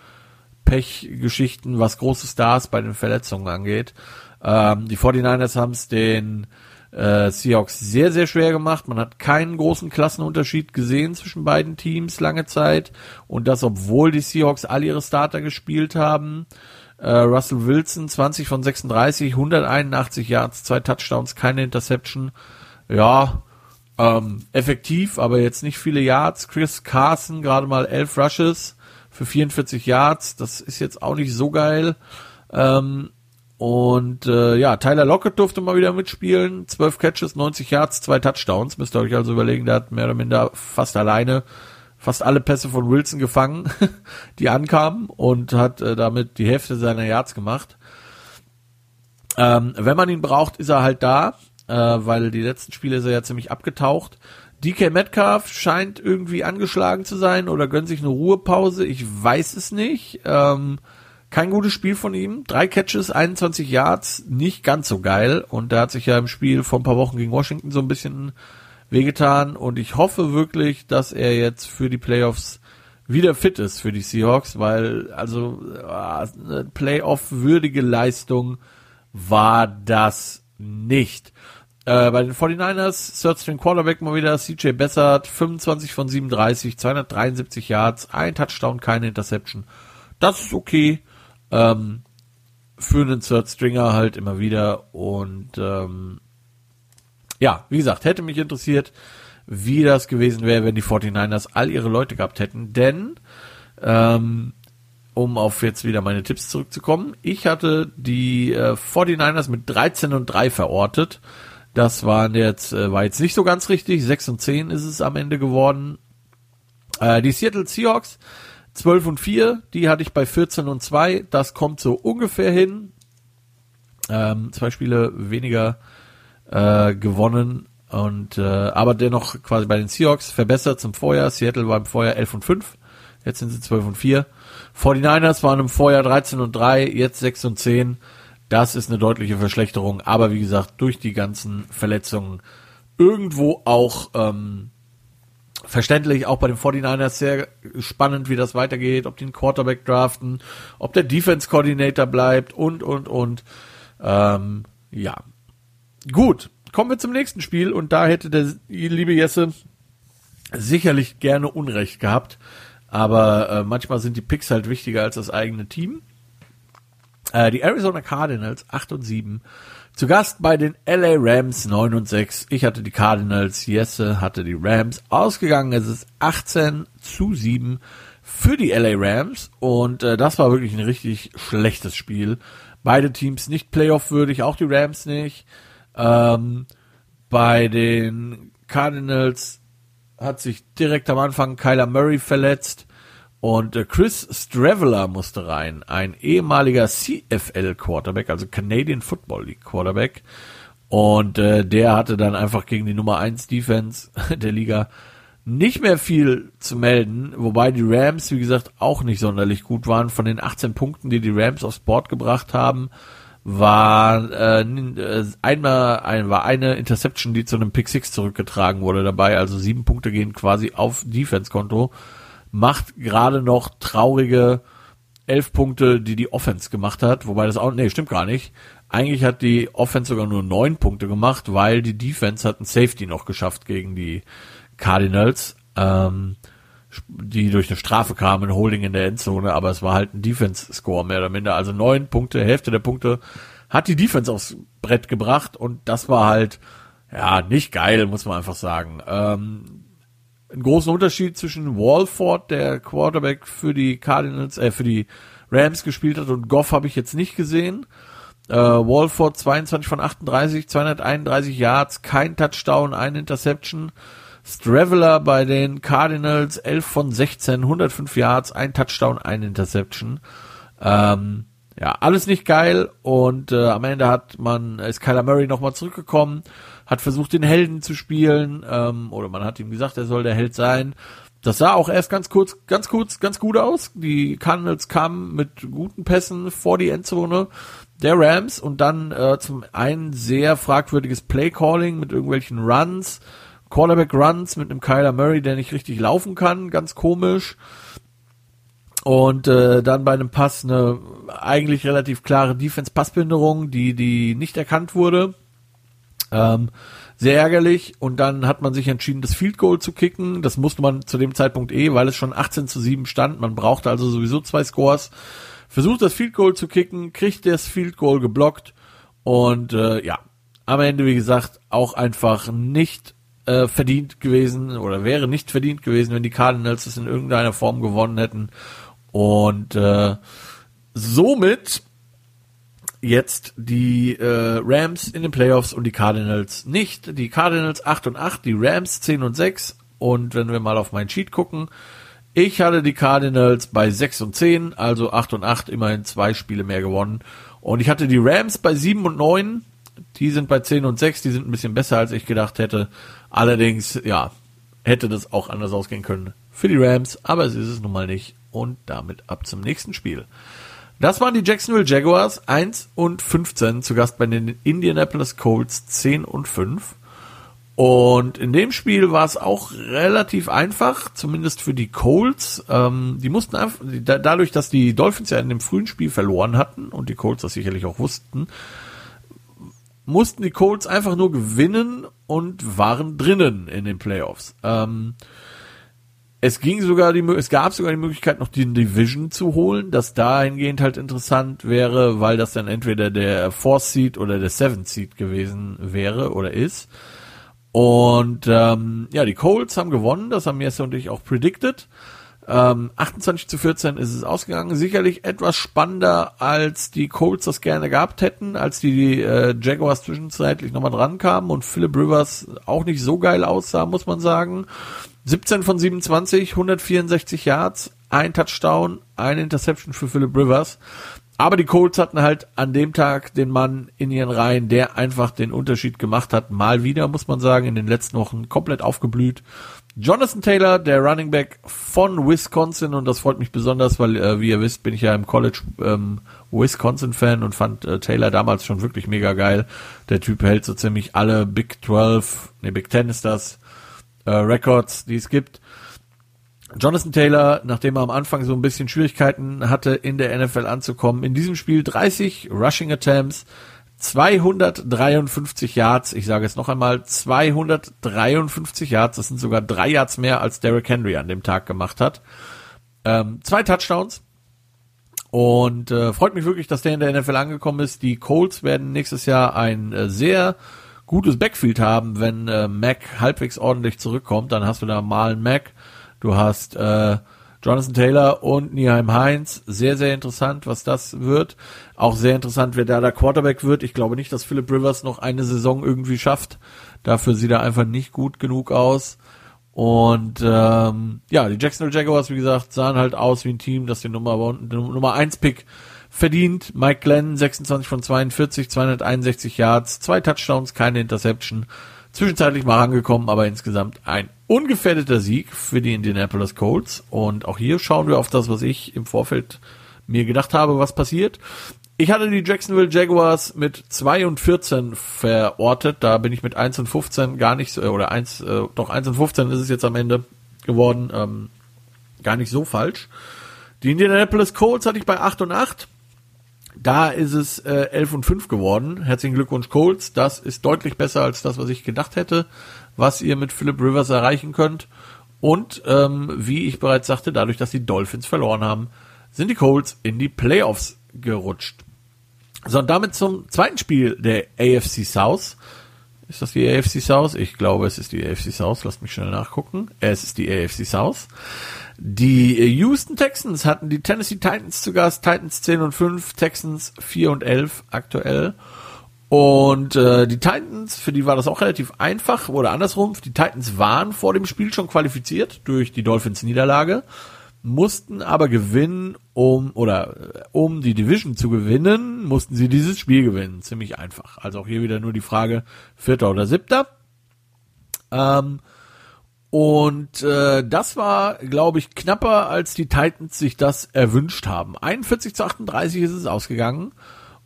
Pechgeschichten, was große Stars bei den Verletzungen angeht. Ähm, die 49ers haben es den äh, Seahawks sehr, sehr schwer gemacht. Man hat keinen großen Klassenunterschied gesehen zwischen beiden Teams lange Zeit. Und das, obwohl die Seahawks all ihre Starter gespielt haben. Äh, Russell Wilson, 20 von 36, 181 Yards, zwei Touchdowns, keine Interception. Ja, ähm, effektiv, aber jetzt nicht viele Yards. Chris Carson, gerade mal 11 Rushes für 44 Yards. Das ist jetzt auch nicht so geil. Ähm, und äh, ja, Tyler Lockett durfte mal wieder mitspielen. 12 Catches, 90 Yards, zwei Touchdowns. Müsst ihr euch also überlegen, der hat mehr oder minder fast alleine fast alle Pässe von Wilson gefangen, die ankamen und hat äh, damit die Hälfte seiner Yards gemacht. Ähm, wenn man ihn braucht, ist er halt da, äh, weil die letzten Spiele ist er ja ziemlich abgetaucht. DK Metcalf scheint irgendwie angeschlagen zu sein oder gönnt sich eine Ruhepause. Ich weiß es nicht. Ähm, kein gutes Spiel von ihm. Drei Catches, 21 Yards, nicht ganz so geil. Und er hat sich ja im Spiel vor ein paar Wochen gegen Washington so ein bisschen wehgetan. Und ich hoffe wirklich, dass er jetzt für die Playoffs wieder fit ist für die Seahawks, weil also äh, eine Playoff-würdige Leistung war das nicht. Äh, bei den 49ers, Third String Quarterback mal wieder, CJ Bessert, 25 von 37, 273 Yards, ein Touchdown, keine Interception. Das ist okay. Ähm, für einen Third Stringer halt immer wieder. Und ähm, ja, wie gesagt, hätte mich interessiert, wie das gewesen wäre, wenn die 49ers all ihre Leute gehabt hätten. Denn, ähm, um auf jetzt wieder meine Tipps zurückzukommen, ich hatte die äh, 49ers mit 13 und 3 verortet. Das waren jetzt, äh, war jetzt nicht so ganz richtig. 6 und 10 ist es am Ende geworden. Äh, die Seattle Seahawks 12 und 4, die hatte ich bei 14 und 2. Das kommt so ungefähr hin. Ähm, zwei Spiele weniger äh, gewonnen und äh, aber dennoch quasi bei den Seahawks verbessert zum Vorjahr. Seattle war im Vorjahr 11 und 5, jetzt sind sie 12 und 4. 49ers waren im Vorjahr 13 und 3, jetzt 6 und 10. Das ist eine deutliche Verschlechterung, aber wie gesagt, durch die ganzen Verletzungen irgendwo auch ähm, verständlich, auch bei den 49ers sehr spannend, wie das weitergeht, ob die einen Quarterback draften, ob der Defense Coordinator bleibt und, und, und. Ähm, ja. Gut, kommen wir zum nächsten Spiel und da hätte der liebe Jesse sicherlich gerne Unrecht gehabt. Aber äh, manchmal sind die Picks halt wichtiger als das eigene Team. Äh, die Arizona Cardinals 8 und 7. Zu Gast bei den LA Rams 9 und 6. Ich hatte die Cardinals, Jesse hatte die Rams. Ausgegangen ist es 18 zu 7 für die LA Rams. Und äh, das war wirklich ein richtig schlechtes Spiel. Beide Teams nicht playoff-würdig, auch die Rams nicht. Ähm, bei den Cardinals hat sich direkt am Anfang Kyler Murray verletzt. Und äh, Chris Straveller musste rein, ein ehemaliger CFL Quarterback, also Canadian Football League Quarterback. Und äh, der hatte dann einfach gegen die Nummer 1 Defense der Liga nicht mehr viel zu melden, wobei die Rams, wie gesagt, auch nicht sonderlich gut waren. Von den 18 Punkten, die die Rams aufs Board gebracht haben, war äh, einmal ein, war eine Interception, die zu einem Pick Six zurückgetragen wurde dabei. Also sieben Punkte gehen quasi auf Defense-Konto macht gerade noch traurige elf Punkte, die die Offense gemacht hat, wobei das auch, nee, stimmt gar nicht. Eigentlich hat die Offense sogar nur neun Punkte gemacht, weil die Defense hat ein Safety noch geschafft gegen die Cardinals, ähm, die durch eine Strafe kamen, Holding in der Endzone, aber es war halt ein Defense-Score mehr oder minder. Also neun Punkte, Hälfte der Punkte hat die Defense aufs Brett gebracht und das war halt, ja, nicht geil, muss man einfach sagen. Ähm, einen großen Unterschied zwischen Walford, der Quarterback für die Cardinals, äh, für die Rams gespielt hat, und Goff habe ich jetzt nicht gesehen. Äh, Walford 22 von 38, 231 Yards, kein Touchdown, ein Interception. Straveller bei den Cardinals 11 von 16, 105 Yards, ein Touchdown, ein Interception. Ähm, ja, alles nicht geil und äh, am Ende hat man, ist Kyler Murray nochmal zurückgekommen, hat versucht, den Helden zu spielen, ähm, oder man hat ihm gesagt, er soll der Held sein. Das sah auch erst ganz kurz, ganz kurz, ganz gut aus. Die Cardinals kamen mit guten Pässen vor die Endzone der Rams und dann äh, zum einen sehr fragwürdiges Play-Calling mit irgendwelchen Runs, Quarterback-Runs mit einem Kyler Murray, der nicht richtig laufen kann, ganz komisch. Und äh, dann bei einem Pass eine eigentlich relativ klare Defense-Passbehinderung, die, die nicht erkannt wurde. Ähm, sehr ärgerlich. Und dann hat man sich entschieden, das Field Goal zu kicken. Das musste man zu dem Zeitpunkt eh, weil es schon 18 zu 7 stand. Man brauchte also sowieso zwei Scores. Versucht das Field Goal zu kicken, kriegt das Field Goal geblockt. Und äh, ja, am Ende, wie gesagt, auch einfach nicht äh, verdient gewesen oder wäre nicht verdient gewesen, wenn die Cardinals es in irgendeiner Form gewonnen hätten. Und äh, somit jetzt die äh, Rams in den Playoffs und die Cardinals nicht. Die Cardinals 8 und 8, die Rams 10 und 6. Und wenn wir mal auf mein Sheet gucken, ich hatte die Cardinals bei 6 und 10, also 8 und 8, immerhin zwei Spiele mehr gewonnen. Und ich hatte die Rams bei 7 und 9, die sind bei 10 und 6, die sind ein bisschen besser, als ich gedacht hätte. Allerdings, ja, hätte das auch anders ausgehen können für die Rams, aber es ist es nun mal nicht. Und damit ab zum nächsten Spiel. Das waren die Jacksonville Jaguars 1 und 15 zu Gast bei den Indianapolis Colts 10 und 5. Und in dem Spiel war es auch relativ einfach, zumindest für die Colts. Ähm, die mussten einfach, dadurch, dass die Dolphins ja in dem frühen Spiel verloren hatten und die Colts das sicherlich auch wussten, mussten die Colts einfach nur gewinnen und waren drinnen in den Playoffs. Ähm, es ging sogar die, es gab sogar die Möglichkeit, noch die Division zu holen, das dahingehend halt interessant wäre, weil das dann entweder der Fourth Seed oder der Seventh Seed gewesen wäre oder ist. Und ähm, ja, die Colts haben gewonnen, das haben Jesse und ich auch predicted. Ähm, 28 zu 14 ist es ausgegangen. Sicherlich etwas spannender, als die Colts das gerne gehabt hätten, als die äh, Jaguars zwischenzeitlich nochmal dran kamen und Philip Rivers auch nicht so geil aussah, muss man sagen. 17 von 27, 164 Yards, ein Touchdown, eine Interception für Philip Rivers. Aber die Colts hatten halt an dem Tag den Mann in ihren Reihen, der einfach den Unterschied gemacht hat. Mal wieder, muss man sagen, in den letzten Wochen komplett aufgeblüht. Jonathan Taylor, der Running Back von Wisconsin, und das freut mich besonders, weil, äh, wie ihr wisst, bin ich ja im College ähm, Wisconsin-Fan und fand äh, Taylor damals schon wirklich mega geil. Der Typ hält so ziemlich alle Big 12, nee, Big 10 ist das, äh, Records, die es gibt. Jonathan Taylor, nachdem er am Anfang so ein bisschen Schwierigkeiten hatte, in der NFL anzukommen, in diesem Spiel 30 Rushing Attempts, 253 Yards, ich sage es noch einmal, 253 Yards, das sind sogar drei Yards mehr als Derrick Henry an dem Tag gemacht hat. Ähm, zwei Touchdowns. Und äh, freut mich wirklich, dass der in der NFL angekommen ist. Die Colts werden nächstes Jahr ein äh, sehr gutes Backfield haben, wenn äh, Mac halbwegs ordentlich zurückkommt. Dann hast du da mal einen Mac, du hast äh, Jonathan Taylor und Nieheim Heinz. Sehr, sehr interessant, was das wird. Auch sehr interessant, wer da der Quarterback wird. Ich glaube nicht, dass Philip Rivers noch eine Saison irgendwie schafft. Dafür sieht er einfach nicht gut genug aus. Und ähm, ja, die Jacksonville Jaguars, wie gesagt, sahen halt aus wie ein Team, das den Nummer, Nummer 1 Pick verdient. Mike Glenn, 26 von 42, 261 Yards, zwei Touchdowns, keine Interception. Zwischenzeitlich mal angekommen, aber insgesamt ein ungefährdeter Sieg für die Indianapolis Colts. Und auch hier schauen wir auf das, was ich im Vorfeld mir gedacht habe, was passiert. Ich hatte die Jacksonville Jaguars mit 2 und 14 verortet. Da bin ich mit 1 und 15 gar nicht, so, oder 1, äh, doch 1 und 15 ist es jetzt am Ende geworden. Ähm, gar nicht so falsch. Die Indianapolis Colts hatte ich bei 8 und 8. Da ist es äh, 11 und 5 geworden. Herzlichen Glückwunsch, Colts. Das ist deutlich besser als das, was ich gedacht hätte, was ihr mit Philip Rivers erreichen könnt. Und ähm, wie ich bereits sagte, dadurch, dass die Dolphins verloren haben, sind die Colts in die Playoffs gerutscht. So, und damit zum zweiten Spiel der AFC South. Ist das die AFC South? Ich glaube, es ist die AFC South. Lasst mich schnell nachgucken. Es ist die AFC South. Die Houston Texans hatten die Tennessee Titans zu Gast, Titans 10 und 5, Texans 4 und 11 aktuell. Und äh, die Titans, für die war das auch relativ einfach, oder andersrum, die Titans waren vor dem Spiel schon qualifiziert durch die Dolphins Niederlage, mussten aber gewinnen, um oder äh, um die Division zu gewinnen, mussten sie dieses Spiel gewinnen. Ziemlich einfach. Also auch hier wieder nur die Frage, vierter oder siebter. Ähm, und äh, das war, glaube ich, knapper, als die Titans sich das erwünscht haben. 41 zu 38 ist es ausgegangen.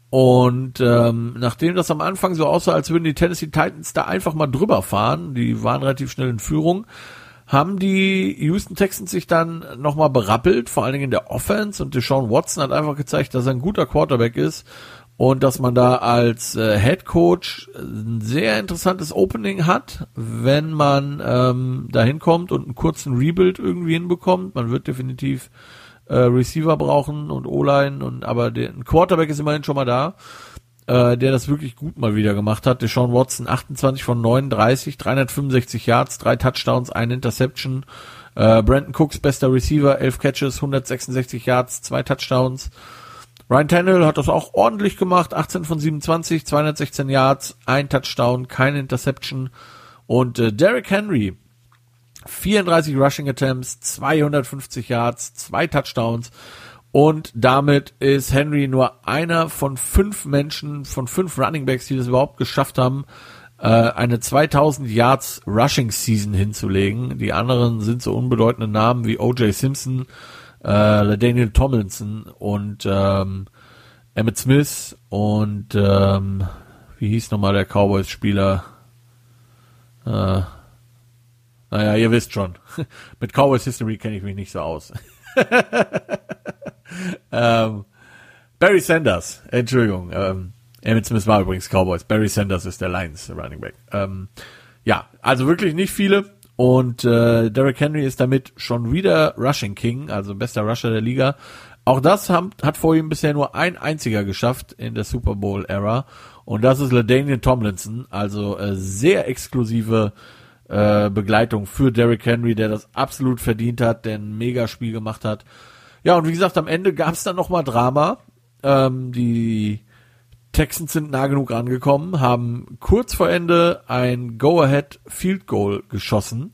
Und ähm, nachdem das am Anfang so aussah, als würden die Tennessee Titans da einfach mal drüber fahren, die waren relativ schnell in Führung, haben die Houston Texans sich dann nochmal berappelt, vor allen Dingen in der Offense. Und Deshaun Watson hat einfach gezeigt, dass er ein guter Quarterback ist und dass man da als äh, Head Coach ein sehr interessantes Opening hat, wenn man ähm, da hinkommt und einen kurzen Rebuild irgendwie hinbekommt. Man wird definitiv äh, Receiver brauchen und O-Line und aber der, ein Quarterback ist immerhin schon mal da, äh, der das wirklich gut mal wieder gemacht hat. Deshaun Watson 28 von 39, 365 Yards, drei Touchdowns, eine Interception. Äh, Brandon Cooks bester Receiver, 11 Catches, 166 Yards, zwei Touchdowns. Ryan Tannehill hat das auch ordentlich gemacht. 18 von 27, 216 Yards, ein Touchdown, keine Interception. Und äh, Derrick Henry, 34 Rushing Attempts, 250 Yards, zwei Touchdowns. Und damit ist Henry nur einer von fünf Menschen, von fünf Running Backs, die das überhaupt geschafft haben, äh, eine 2000 Yards Rushing Season hinzulegen. Die anderen sind so unbedeutende Namen wie O.J. Simpson, äh, Daniel Tomlinson und ähm, Emmett Smith und ähm, wie hieß nochmal der Cowboys-Spieler? Äh, naja, ihr wisst schon. Mit Cowboys History kenne ich mich nicht so aus. ähm, Barry Sanders, Entschuldigung. Ähm, Emmett Smith war übrigens Cowboys. Barry Sanders ist der Lions Running Back. Ähm, ja, also wirklich nicht viele. Und äh, Derrick Henry ist damit schon wieder Rushing King, also bester Rusher der Liga. Auch das haben, hat vor ihm bisher nur ein einziger geschafft in der Super Bowl Era. Und das ist LaDainian Tomlinson, also äh, sehr exklusive äh, Begleitung für Derrick Henry, der das absolut verdient hat, der ein Mega-Spiel gemacht hat. Ja, und wie gesagt, am Ende gab es dann nochmal Drama. Ähm, die Texans sind nah genug angekommen, haben kurz vor Ende ein Go-Ahead Field Goal geschossen.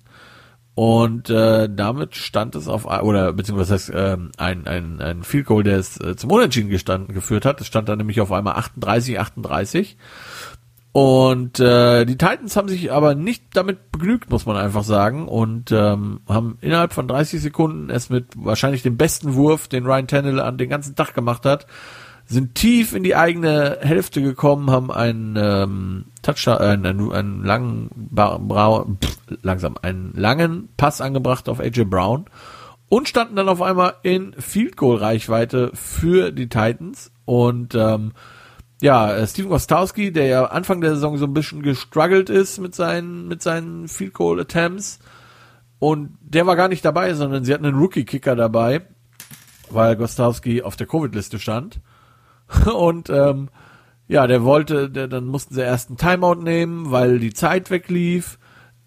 Und äh, damit stand es auf oder beziehungsweise ähm, ein ein ein Field Goal, der es äh, zum Unentschieden gestanden geführt hat. Es stand dann nämlich auf einmal 38 38 und äh, die Titans haben sich aber nicht damit begnügt, muss man einfach sagen, und ähm, haben innerhalb von 30 Sekunden es mit wahrscheinlich dem besten Wurf, den Ryan Tannehill an den ganzen Tag gemacht hat, sind tief in die eigene Hälfte gekommen, haben einen ähm, Touchdown, äh, einen, einen langen, Bra pff, langsam einen langen Pass angebracht auf AJ Brown und standen dann auf einmal in Field Goal Reichweite für die Titans und ähm, ja, äh, Steven Gostowski, der ja Anfang der Saison so ein bisschen gestruggelt ist mit seinen, mit seinen Field Goal Attempts. Und der war gar nicht dabei, sondern sie hatten einen Rookie-Kicker dabei, weil Gostowski auf der Covid-Liste stand. Und ähm, ja, der wollte, der, dann mussten sie erst einen Timeout nehmen, weil die Zeit weglief.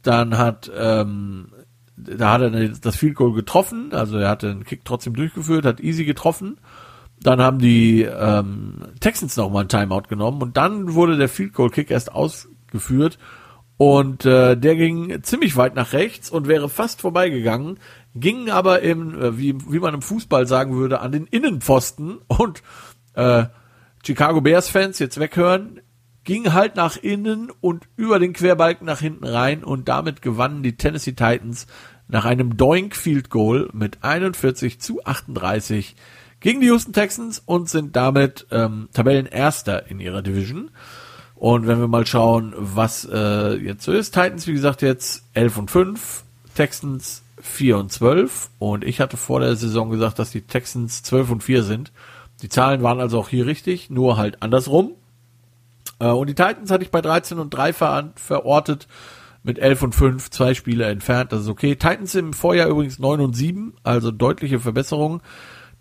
Dann hat, ähm, da hat er das Field Goal getroffen, also er hatte den Kick trotzdem durchgeführt, hat easy getroffen. Dann haben die ähm, Texans nochmal einen Timeout genommen und dann wurde der Field Goal Kick erst ausgeführt und äh, der ging ziemlich weit nach rechts und wäre fast vorbeigegangen, ging aber im, äh, wie, wie man im Fußball sagen würde, an den Innenpfosten und äh, Chicago Bears Fans jetzt weghören, ging halt nach innen und über den Querbalken nach hinten rein und damit gewannen die Tennessee Titans nach einem Doink Field Goal mit 41 zu 38 gegen die Houston Texans und sind damit ähm, Tabellenerster in ihrer Division. Und wenn wir mal schauen, was äh, jetzt so ist, Titans, wie gesagt, jetzt 11 und 5, Texans 4 und 12 und ich hatte vor der Saison gesagt, dass die Texans 12 und 4 sind. Die Zahlen waren also auch hier richtig, nur halt andersrum. Äh, und die Titans hatte ich bei 13 und 3 ver verortet, mit 11 und 5, zwei Spiele entfernt, das ist okay. Titans im Vorjahr übrigens 9 und 7, also deutliche Verbesserung.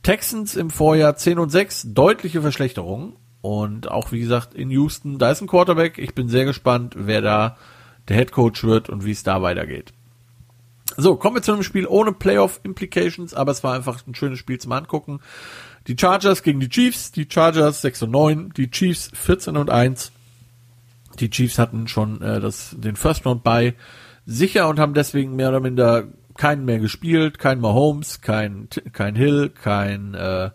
Texans im Vorjahr 10 und 6, deutliche Verschlechterung. Und auch wie gesagt in Houston, da ist ein Quarterback. Ich bin sehr gespannt, wer da der Head Coach wird und wie es da weitergeht. So, kommen wir zu einem Spiel ohne Playoff Implications, aber es war einfach ein schönes Spiel zum Angucken. Die Chargers gegen die Chiefs, die Chargers 6 und 9, die Chiefs 14 und 1. Die Chiefs hatten schon äh, das, den First Round bei sicher und haben deswegen mehr oder minder keinen mehr gespielt, kein Mahomes, kein, kein Hill, kein äh,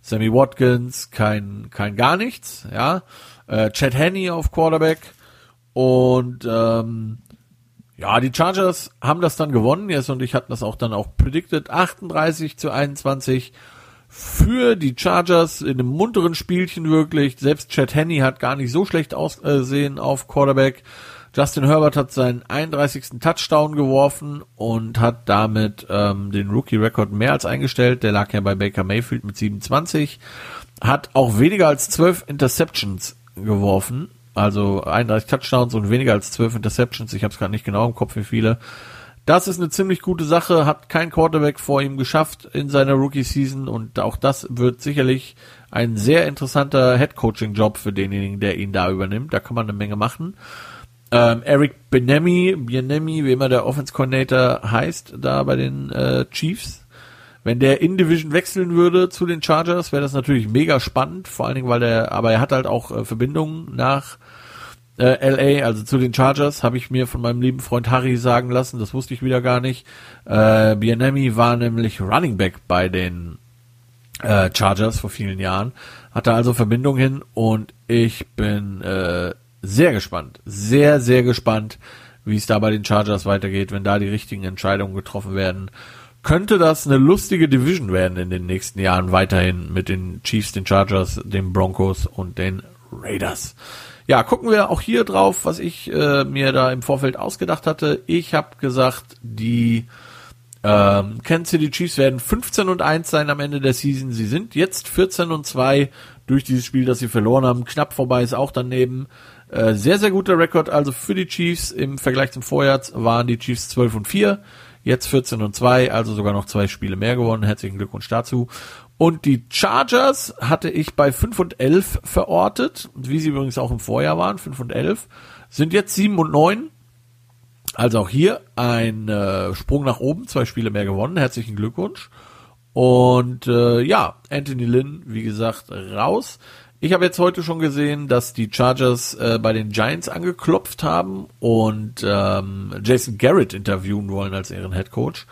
Sammy Watkins, kein, kein gar nichts, ja. Äh, Chad Henney auf Quarterback und ähm, ja, die Chargers haben das dann gewonnen, jetzt und ich hatten das auch dann auch predicted, 38 zu 21 für die Chargers in einem munteren Spielchen wirklich. Selbst Chad Henney hat gar nicht so schlecht ausgesehen auf Quarterback. Justin Herbert hat seinen 31. Touchdown geworfen und hat damit ähm, den Rookie-Rekord mehr als eingestellt. Der lag ja bei Baker Mayfield mit 27. Hat auch weniger als 12 Interceptions geworfen. Also 31 Touchdowns und weniger als 12 Interceptions. Ich habe es gerade nicht genau im Kopf, wie viele. Das ist eine ziemlich gute Sache, hat kein Quarterback vor ihm geschafft in seiner Rookie-Season und auch das wird sicherlich ein sehr interessanter Head-Coaching-Job für denjenigen, der ihn da übernimmt. Da kann man eine Menge machen. Ähm, Eric Benemi, Benemi, wie immer der Offense Coordinator heißt, da bei den äh, Chiefs. Wenn der in Division wechseln würde zu den Chargers, wäre das natürlich mega spannend, vor allen Dingen, weil der, aber er hat halt auch äh, Verbindungen nach äh, LA, also zu den Chargers, habe ich mir von meinem lieben Freund Harry sagen lassen, das wusste ich wieder gar nicht. Äh, Bianemi war nämlich Running Back bei den äh, Chargers vor vielen Jahren, hatte also Verbindung hin und ich bin äh, sehr gespannt, sehr, sehr gespannt, wie es da bei den Chargers weitergeht, wenn da die richtigen Entscheidungen getroffen werden. Könnte das eine lustige Division werden in den nächsten Jahren weiterhin mit den Chiefs, den Chargers, den Broncos und den Raiders. Ja, gucken wir auch hier drauf, was ich äh, mir da im Vorfeld ausgedacht hatte. Ich habe gesagt, die ähm, Kansas City Chiefs werden 15 und 1 sein am Ende der Season. Sie sind jetzt 14 und 2 durch dieses Spiel, das sie verloren haben. Knapp vorbei ist auch daneben. Äh, sehr, sehr guter Rekord also für die Chiefs. Im Vergleich zum Vorjahr waren die Chiefs 12 und 4, jetzt 14 und 2, also sogar noch zwei Spiele mehr gewonnen. Herzlichen Glückwunsch dazu. Und die Chargers hatte ich bei 5 und 11 verortet, wie sie übrigens auch im Vorjahr waren, 5 und 11, sind jetzt 7 und 9. Also auch hier ein äh, Sprung nach oben, zwei Spiele mehr gewonnen. Herzlichen Glückwunsch. Und äh, ja, Anthony Lynn, wie gesagt, raus. Ich habe jetzt heute schon gesehen, dass die Chargers äh, bei den Giants angeklopft haben und ähm, Jason Garrett interviewen wollen als ihren Head Coach.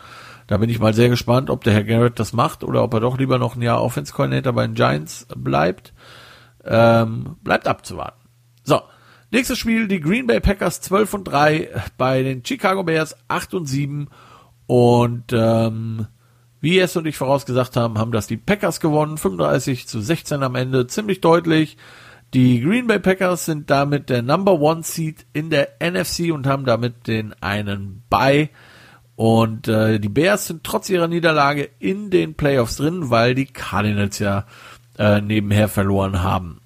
Da bin ich mal sehr gespannt, ob der Herr Garrett das macht oder ob er doch lieber noch ein Jahr Offense Coordinator bei den Giants bleibt. Ähm, bleibt abzuwarten. So, nächstes Spiel, die Green Bay Packers 12 und 3 bei den Chicago Bears 8 und 7 und ähm, wie es und ich vorausgesagt haben, haben das die Packers gewonnen, 35 zu 16 am Ende, ziemlich deutlich. Die Green Bay Packers sind damit der Number One Seed in der NFC und haben damit den einen Bye. Und äh, die Bears sind trotz ihrer Niederlage in den Playoffs drin, weil die Cardinals ja äh, nebenher verloren haben.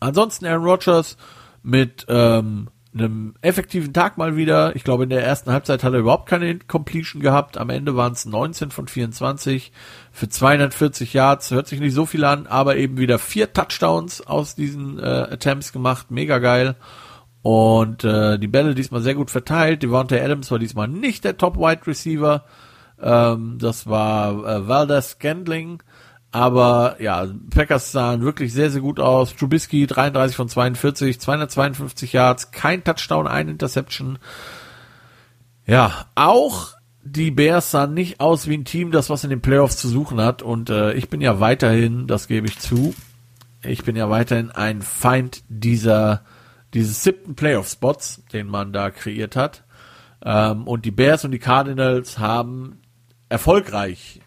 Ansonsten Aaron Rodgers mit ähm, einem effektiven Tag mal wieder. Ich glaube, in der ersten Halbzeit hat er überhaupt keine Completion gehabt. Am Ende waren es 19 von 24 für 240 Yards. Hört sich nicht so viel an, aber eben wieder vier Touchdowns aus diesen äh, Attempts gemacht. Mega geil. Und äh, die Bälle diesmal sehr gut verteilt. Devontae Adams war diesmal nicht der Top Wide Receiver. Ähm, das war äh, Valdez Scandling. Aber ja, Packers sahen wirklich sehr, sehr gut aus. Trubisky 33 von 42, 252 Yards, kein Touchdown, ein Interception. Ja, auch die Bears sahen nicht aus wie ein Team, das was in den Playoffs zu suchen hat. Und äh, ich bin ja weiterhin, das gebe ich zu, ich bin ja weiterhin ein Feind dieser dieses siebten Playoff-Spots, den man da kreiert hat. Ähm, und die Bears und die Cardinals haben erfolgreich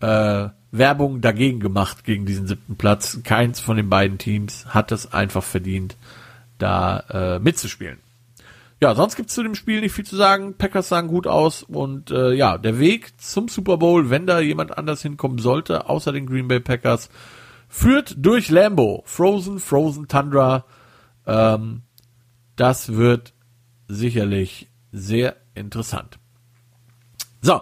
äh, Werbung dagegen gemacht, gegen diesen siebten Platz. Keins von den beiden Teams hat es einfach verdient, da äh, mitzuspielen. Ja, sonst gibt's zu dem Spiel nicht viel zu sagen. Packers sahen gut aus und äh, ja, der Weg zum Super Bowl, wenn da jemand anders hinkommen sollte, außer den Green Bay Packers, führt durch Lambo. Frozen, Frozen Tundra. Ähm, das wird sicherlich sehr interessant. So,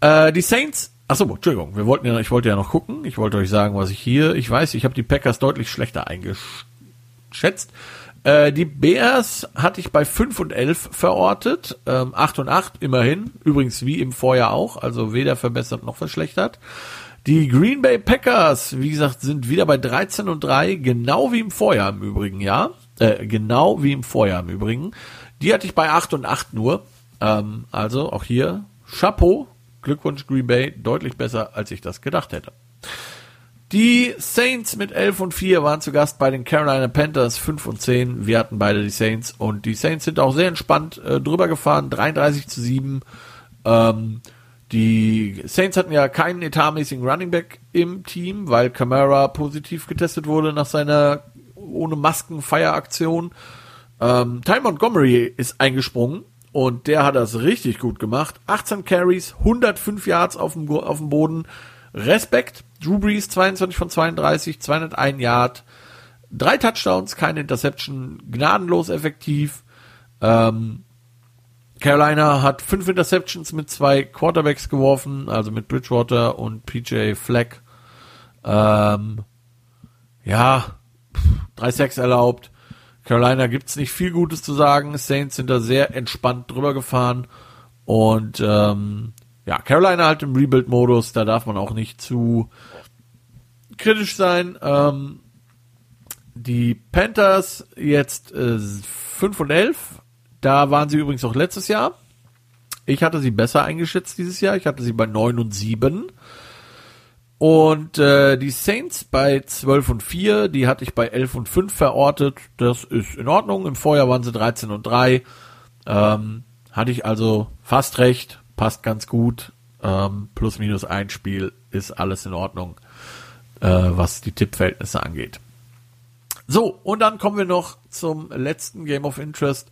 äh, die Saints Achso, Entschuldigung, wir wollten ja, ich wollte ja noch gucken. Ich wollte euch sagen, was ich hier, ich weiß, ich habe die Packers deutlich schlechter eingeschätzt. Äh, die Bears hatte ich bei 5 und 11 verortet, ähm, 8 und 8 immerhin, übrigens wie im Vorjahr auch, also weder verbessert noch verschlechtert. Die Green Bay Packers, wie gesagt, sind wieder bei 13 und 3, genau wie im Vorjahr im Übrigen, ja. Äh, genau wie im Vorjahr im Übrigen. Die hatte ich bei 8 und 8 nur. Ähm, also auch hier Chapeau, Glückwunsch Green Bay, deutlich besser, als ich das gedacht hätte. Die Saints mit 11 und 4 waren zu Gast bei den Carolina Panthers 5 und 10. Wir hatten beide die Saints und die Saints sind auch sehr entspannt äh, drüber gefahren, 33 zu 7. Ähm, die Saints hatten ja keinen etatmäßigen Running Back im Team, weil Camara positiv getestet wurde nach seiner ohne Masken Feieraktion. Ähm, Ty Montgomery ist eingesprungen und der hat das richtig gut gemacht. 18 Carries, 105 Yards auf dem, auf dem Boden. Respekt. Drew Brees 22 von 32, 201 Yard. Drei Touchdowns, keine Interception, gnadenlos effektiv. Ähm, Carolina hat fünf Interceptions mit zwei Quarterbacks geworfen, also mit Bridgewater und PJ Fleck. Ähm, ja, drei Sacks erlaubt. Carolina gibt's nicht viel Gutes zu sagen. Saints sind da sehr entspannt drüber gefahren. Und ähm, ja, Carolina halt im Rebuild-Modus, da darf man auch nicht zu kritisch sein. Ähm, die Panthers jetzt äh, 5 und 11. Da waren sie übrigens auch letztes Jahr. Ich hatte sie besser eingeschätzt dieses Jahr. Ich hatte sie bei 9 und 7. Und äh, die Saints bei 12 und 4, die hatte ich bei 11 und 5 verortet. Das ist in Ordnung. Im Vorjahr waren sie 13 und 3. Ähm, hatte ich also fast recht, passt ganz gut. Ähm, plus minus ein Spiel ist alles in Ordnung, äh, was die Tippverhältnisse angeht. So, und dann kommen wir noch zum letzten Game of Interest.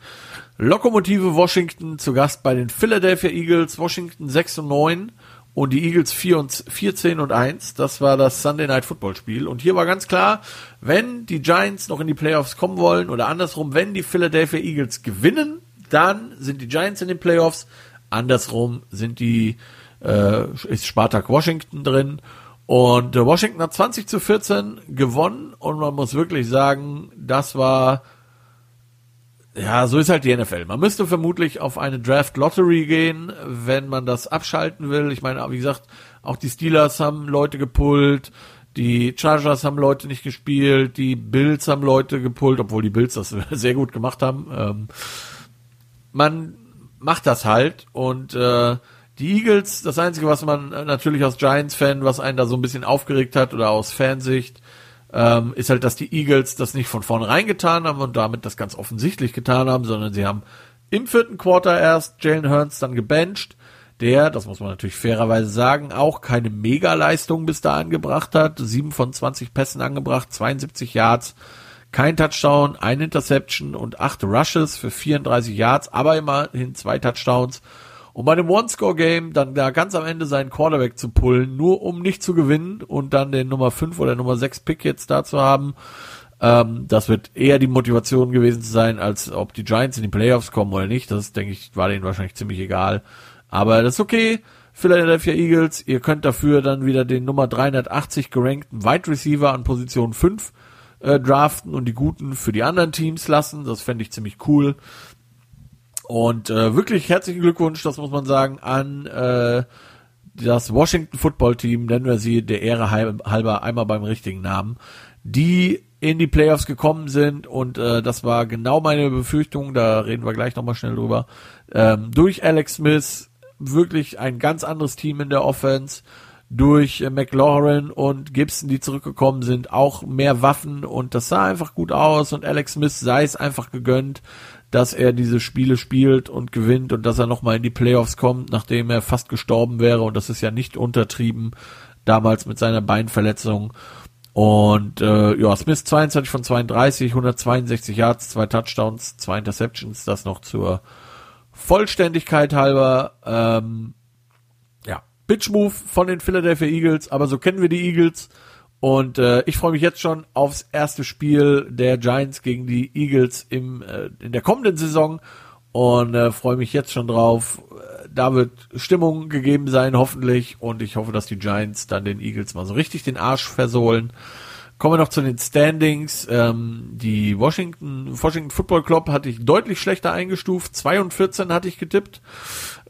Lokomotive Washington zu Gast bei den Philadelphia Eagles. Washington 6 und 9 und die Eagles 4 und 14 und 1. Das war das Sunday Night Football Spiel. Und hier war ganz klar, wenn die Giants noch in die Playoffs kommen wollen oder andersrum, wenn die Philadelphia Eagles gewinnen, dann sind die Giants in den Playoffs. Andersrum sind die, äh, ist Spartak Washington drin. Und äh, Washington hat 20 zu 14 gewonnen und man muss wirklich sagen, das war ja, so ist halt die NFL. Man müsste vermutlich auf eine Draft Lottery gehen, wenn man das abschalten will. Ich meine, wie gesagt, auch die Steelers haben Leute gepullt, die Chargers haben Leute nicht gespielt, die Bills haben Leute gepullt, obwohl die Bills das sehr gut gemacht haben. Ähm, man macht das halt und äh, die Eagles, das Einzige, was man natürlich als Giants-Fan, was einen da so ein bisschen aufgeregt hat oder aus Fansicht, ähm, ist halt, dass die Eagles das nicht von vornherein getan haben und damit das ganz offensichtlich getan haben, sondern sie haben im vierten Quarter erst Jalen Hurns dann gebencht, der, das muss man natürlich fairerweise sagen, auch keine Mega-Leistung bis dahin gebracht hat. Sieben von 20 Pässen angebracht, 72 Yards, kein Touchdown, ein Interception und acht Rushes für 34 Yards, aber immerhin zwei Touchdowns und bei dem One-Score-Game dann da ganz am Ende seinen Quarterback zu pullen, nur um nicht zu gewinnen und dann den Nummer 5 oder Nummer 6 Pick jetzt da zu haben, Ähm, das wird eher die Motivation gewesen sein, als ob die Giants in die Playoffs kommen oder nicht. Das, denke ich, war denen wahrscheinlich ziemlich egal. Aber das ist okay. Philadelphia Eagles, ihr könnt dafür dann wieder den Nummer 380 gerankten Wide Receiver an Position 5 äh, draften und die guten für die anderen Teams lassen. Das fände ich ziemlich cool. Und äh, wirklich herzlichen Glückwunsch, das muss man sagen, an äh, das Washington Football Team, nennen wir sie der Ehre halber einmal beim richtigen Namen, die in die Playoffs gekommen sind und äh, das war genau meine Befürchtung, da reden wir gleich nochmal schnell drüber. Ähm, durch Alex Smith wirklich ein ganz anderes Team in der Offense. Durch äh, McLaurin und Gibson, die zurückgekommen sind, auch mehr Waffen und das sah einfach gut aus und Alex Smith sei es einfach gegönnt, dass er diese Spiele spielt und gewinnt und dass er nochmal in die Playoffs kommt, nachdem er fast gestorben wäre und das ist ja nicht untertrieben, damals mit seiner Beinverletzung. Und äh, ja, Smith 22 von 32, 162 Yards, zwei Touchdowns, zwei Interceptions, das noch zur Vollständigkeit halber, ähm, ja, Bitch Move von den Philadelphia Eagles, aber so kennen wir die Eagles. Und äh, ich freue mich jetzt schon aufs erste Spiel der Giants gegen die Eagles im, äh, in der kommenden Saison und äh, freue mich jetzt schon drauf. Da wird Stimmung gegeben sein, hoffentlich. Und ich hoffe, dass die Giants dann den Eagles mal so richtig den Arsch versohlen. Kommen wir noch zu den Standings. Ähm, die Washington, Washington Football Club hatte ich deutlich schlechter eingestuft. 2 und 14 hatte ich getippt.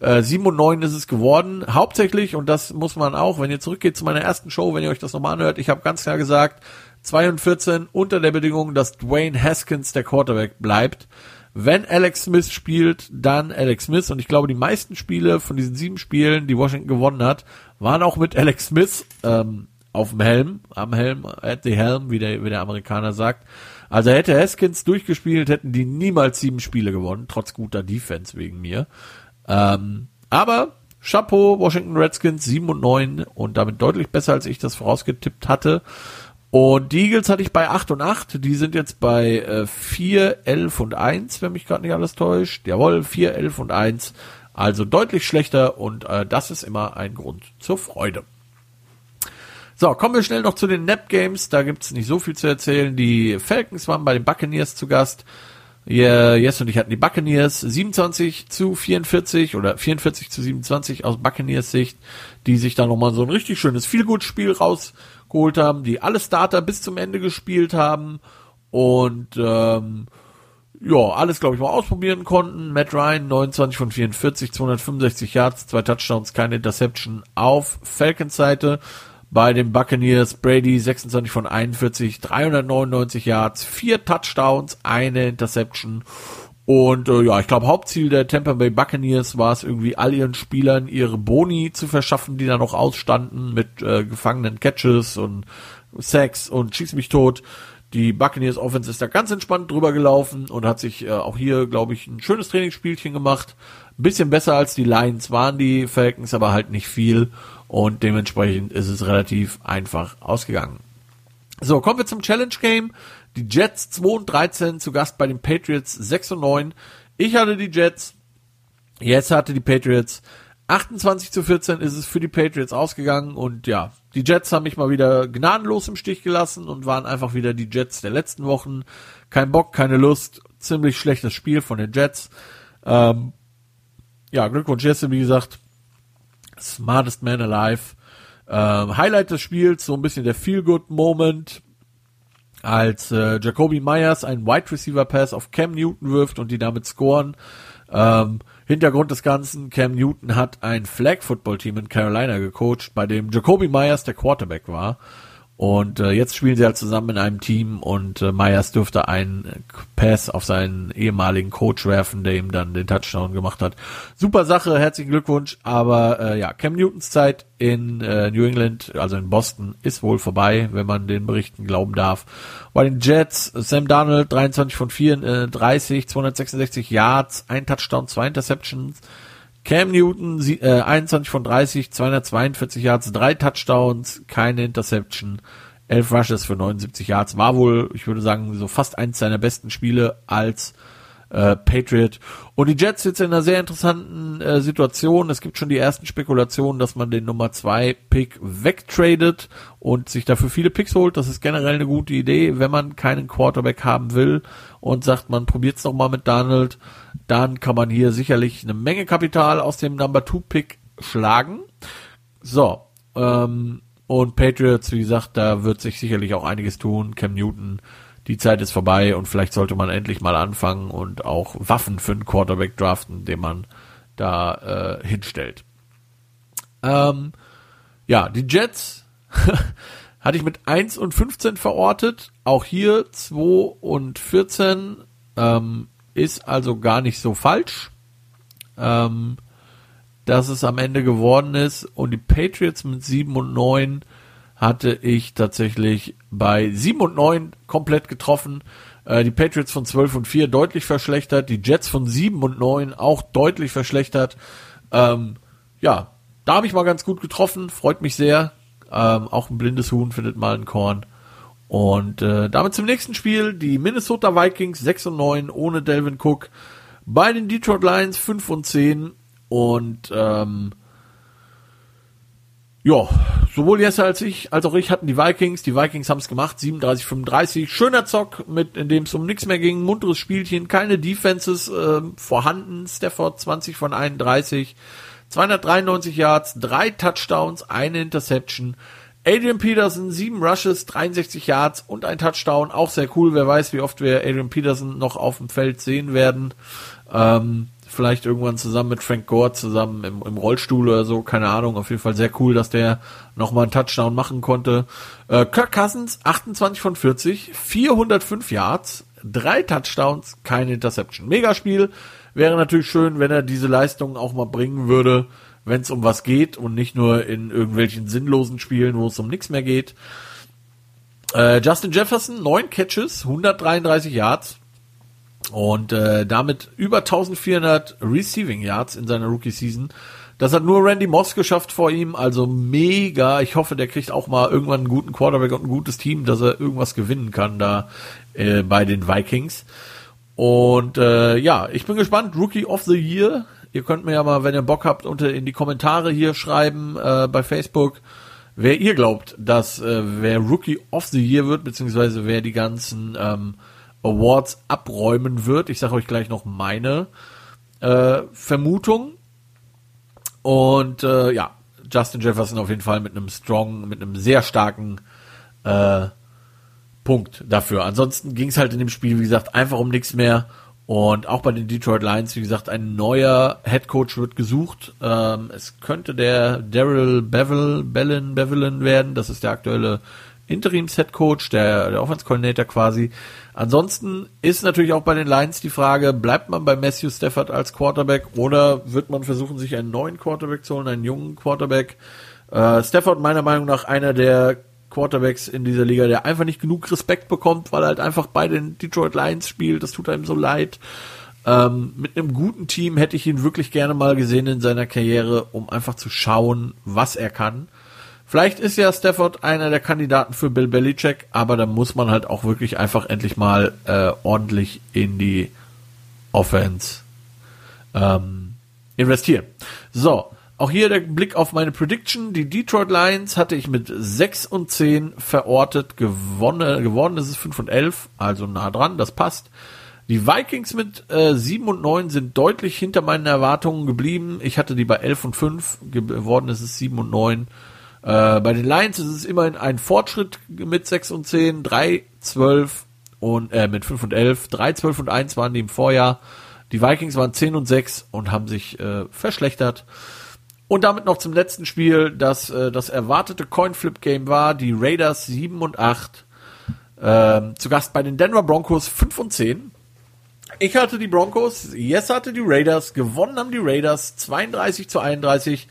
Äh, 7 und 9 ist es geworden. Hauptsächlich, und das muss man auch, wenn ihr zurückgeht zu meiner ersten Show, wenn ihr euch das nochmal anhört, ich habe ganz klar gesagt, 2 und 14 unter der Bedingung, dass Dwayne Haskins der Quarterback bleibt. Wenn Alex Smith spielt, dann Alex Smith. Und ich glaube, die meisten Spiele von diesen sieben Spielen, die Washington gewonnen hat, waren auch mit Alex Smith. Ähm, auf dem Helm, am Helm, at the Helm, wie der, wie der Amerikaner sagt. Also hätte Haskins durchgespielt, hätten die niemals sieben Spiele gewonnen, trotz guter Defense wegen mir. Ähm, aber Chapeau, Washington Redskins 7 und 9 und damit deutlich besser, als ich das vorausgetippt hatte. Und die Eagles hatte ich bei 8 und 8. Die sind jetzt bei äh, 4, 11 und 1, wenn mich gerade nicht alles täuscht. Jawohl, 4, 11 und 1. Also deutlich schlechter und äh, das ist immer ein Grund zur Freude. So, kommen wir schnell noch zu den Nap Games. Da gibt's nicht so viel zu erzählen. Die Falcons waren bei den Buccaneers zu Gast. Yeah, yes und ich hatten die Buccaneers 27 zu 44 oder 44 zu 27 aus Buccaneers Sicht, die sich da nochmal so ein richtig schönes Feelgood-Spiel rausgeholt haben, die alle Starter bis zum Ende gespielt haben und ähm, ja, alles glaube ich mal ausprobieren konnten. Matt Ryan 29 von 44, 265 Yards, zwei Touchdowns, keine Interception auf Falcons Seite bei den Buccaneers. Brady 26 von 41, 399 Yards, vier Touchdowns, eine Interception. Und äh, ja, ich glaube, Hauptziel der Tampa Bay Buccaneers war es irgendwie all ihren Spielern ihre Boni zu verschaffen, die da noch ausstanden mit äh, gefangenen Catches und Sacks und schieß mich tot. Die Buccaneers Offense ist da ganz entspannt drüber gelaufen und hat sich äh, auch hier, glaube ich, ein schönes Trainingsspielchen gemacht. Bisschen besser als die Lions waren die Falcons, aber halt nicht viel und dementsprechend ist es relativ einfach ausgegangen. So, kommen wir zum Challenge Game. Die Jets 2 und 13 zu Gast bei den Patriots 6 und 9. Ich hatte die Jets, jetzt hatte die Patriots 28 zu 14 ist es für die Patriots ausgegangen und ja, die Jets haben mich mal wieder gnadenlos im Stich gelassen und waren einfach wieder die Jets der letzten Wochen. Kein Bock, keine Lust, ziemlich schlechtes Spiel von den Jets. Ähm, ja, Glückwunsch Jesse, wie gesagt, Smartest Man Alive. Ähm, Highlight des Spiels, so ein bisschen der Feel-Good-Moment, als äh, Jacoby Myers einen Wide Receiver Pass auf Cam Newton wirft und die damit scoren. Ähm, Hintergrund des Ganzen, Cam Newton hat ein Flag Football Team in Carolina gecoacht, bei dem Jacoby Myers der Quarterback war. Und äh, jetzt spielen sie halt zusammen in einem Team und äh, Myers dürfte einen Pass auf seinen ehemaligen Coach werfen, der ihm dann den Touchdown gemacht hat. Super Sache, herzlichen Glückwunsch. Aber äh, ja, Cam Newtons Zeit in äh, New England, also in Boston, ist wohl vorbei, wenn man den Berichten glauben darf. Bei den Jets, Sam Darnold, 23 von 34, 266 Yards, ein Touchdown, zwei Interceptions. Cam Newton, äh, 21 von 30, 242 Yards, drei Touchdowns, keine Interception, 11 Rushes für 79 Yards. War wohl, ich würde sagen, so fast eins seiner besten Spiele als äh, Patriot. Und die Jets jetzt in einer sehr interessanten äh, Situation. Es gibt schon die ersten Spekulationen, dass man den Nummer 2 Pick wegtradet und sich dafür viele Picks holt. Das ist generell eine gute Idee, wenn man keinen Quarterback haben will und sagt, man probiert es noch mal mit Donald, dann kann man hier sicherlich eine Menge Kapital aus dem Number 2 Pick schlagen. So, ähm, und Patriots, wie gesagt, da wird sich sicherlich auch einiges tun. Cam Newton die Zeit ist vorbei und vielleicht sollte man endlich mal anfangen und auch Waffen für einen Quarterback draften, den man da äh, hinstellt. Ähm, ja, die Jets hatte ich mit 1 und 15 verortet. Auch hier 2 und 14 ähm, ist also gar nicht so falsch. Ähm, dass es am Ende geworden ist und die Patriots mit 7 und 9 hatte ich tatsächlich bei 7 und 9 komplett getroffen. Äh, die Patriots von 12 und 4 deutlich verschlechtert. Die Jets von 7 und 9 auch deutlich verschlechtert. Ähm, ja, da habe ich mal ganz gut getroffen. Freut mich sehr. Ähm, auch ein blindes Huhn findet mal ein Korn. Und äh, damit zum nächsten Spiel. Die Minnesota Vikings 6 und 9 ohne Delvin Cook. Bei den Detroit Lions 5 und 10. Und ähm, ja, sowohl Jesse als ich, als auch ich hatten die Vikings. Die Vikings haben es gemacht, 37, 35. Schöner Zock, mit, in dem es um nichts mehr ging. Munteres Spielchen, keine Defenses äh, vorhanden. Stafford 20 von 31. 293 Yards, drei Touchdowns, eine Interception. Adrian Peterson, sieben Rushes, 63 Yards und ein Touchdown. Auch sehr cool. Wer weiß, wie oft wir Adrian Peterson noch auf dem Feld sehen werden. Ähm, vielleicht irgendwann zusammen mit Frank Gore zusammen im, im, Rollstuhl oder so, keine Ahnung. Auf jeden Fall sehr cool, dass der nochmal einen Touchdown machen konnte. Äh, Kirk Cousins, 28 von 40, 405 Yards, drei Touchdowns, keine Interception. Megaspiel. Wäre natürlich schön, wenn er diese Leistungen auch mal bringen würde, wenn es um was geht und nicht nur in irgendwelchen sinnlosen Spielen, wo es um nichts mehr geht. Äh, Justin Jefferson, neun Catches, 133 Yards, und äh, damit über 1400 Receiving Yards in seiner Rookie-Season. Das hat nur Randy Moss geschafft vor ihm, also mega. Ich hoffe, der kriegt auch mal irgendwann einen guten Quarterback und ein gutes Team, dass er irgendwas gewinnen kann da äh, bei den Vikings. Und äh, ja, ich bin gespannt. Rookie of the Year. Ihr könnt mir ja mal, wenn ihr Bock habt, unter in die Kommentare hier schreiben äh, bei Facebook, wer ihr glaubt, dass äh, wer Rookie of the Year wird, beziehungsweise wer die ganzen ähm, Awards abräumen wird. Ich sage euch gleich noch meine äh, Vermutung. Und äh, ja, Justin Jefferson auf jeden Fall mit einem strong, mit einem sehr starken äh, Punkt dafür. Ansonsten ging es halt in dem Spiel, wie gesagt, einfach um nichts mehr. Und auch bei den Detroit Lions, wie gesagt, ein neuer Head Coach wird gesucht. Ähm, es könnte der Daryl Bevel, Bellin, Bevelin werden. Das ist der aktuelle Interims-Head Coach, der, der Offense-Coordinator quasi. Ansonsten ist natürlich auch bei den Lions die Frage, bleibt man bei Matthew Stafford als Quarterback oder wird man versuchen, sich einen neuen Quarterback zu holen, einen jungen Quarterback? Äh, Stafford meiner Meinung nach einer der Quarterbacks in dieser Liga, der einfach nicht genug Respekt bekommt, weil er halt einfach bei den Detroit Lions spielt. Das tut einem so leid. Ähm, mit einem guten Team hätte ich ihn wirklich gerne mal gesehen in seiner Karriere, um einfach zu schauen, was er kann. Vielleicht ist ja Stafford einer der Kandidaten für Bill Belichick, aber da muss man halt auch wirklich einfach endlich mal äh, ordentlich in die Offense ähm, investieren. So, auch hier der Blick auf meine Prediction. Die Detroit Lions hatte ich mit 6 und 10 verortet. Gewonnen, geworden ist es 5 und 11, also nah dran, das passt. Die Vikings mit äh, 7 und 9 sind deutlich hinter meinen Erwartungen geblieben. Ich hatte die bei 11 und 5, geworden ist es 7 und 9. Äh, bei den Lions ist es immerhin ein Fortschritt mit 6 und 10, 3, 12 und äh, mit 5 und 11, 3, 12 und 1 waren die im Vorjahr. Die Vikings waren 10 und 6 und haben sich äh, verschlechtert. Und damit noch zum letzten Spiel, das äh, das erwartete Coinflip-Game war. Die Raiders 7 und 8. Ähm, zu Gast bei den Denver Broncos 5 und 10. Ich hatte die Broncos, Yes hatte die Raiders, gewonnen haben die Raiders 32 zu 31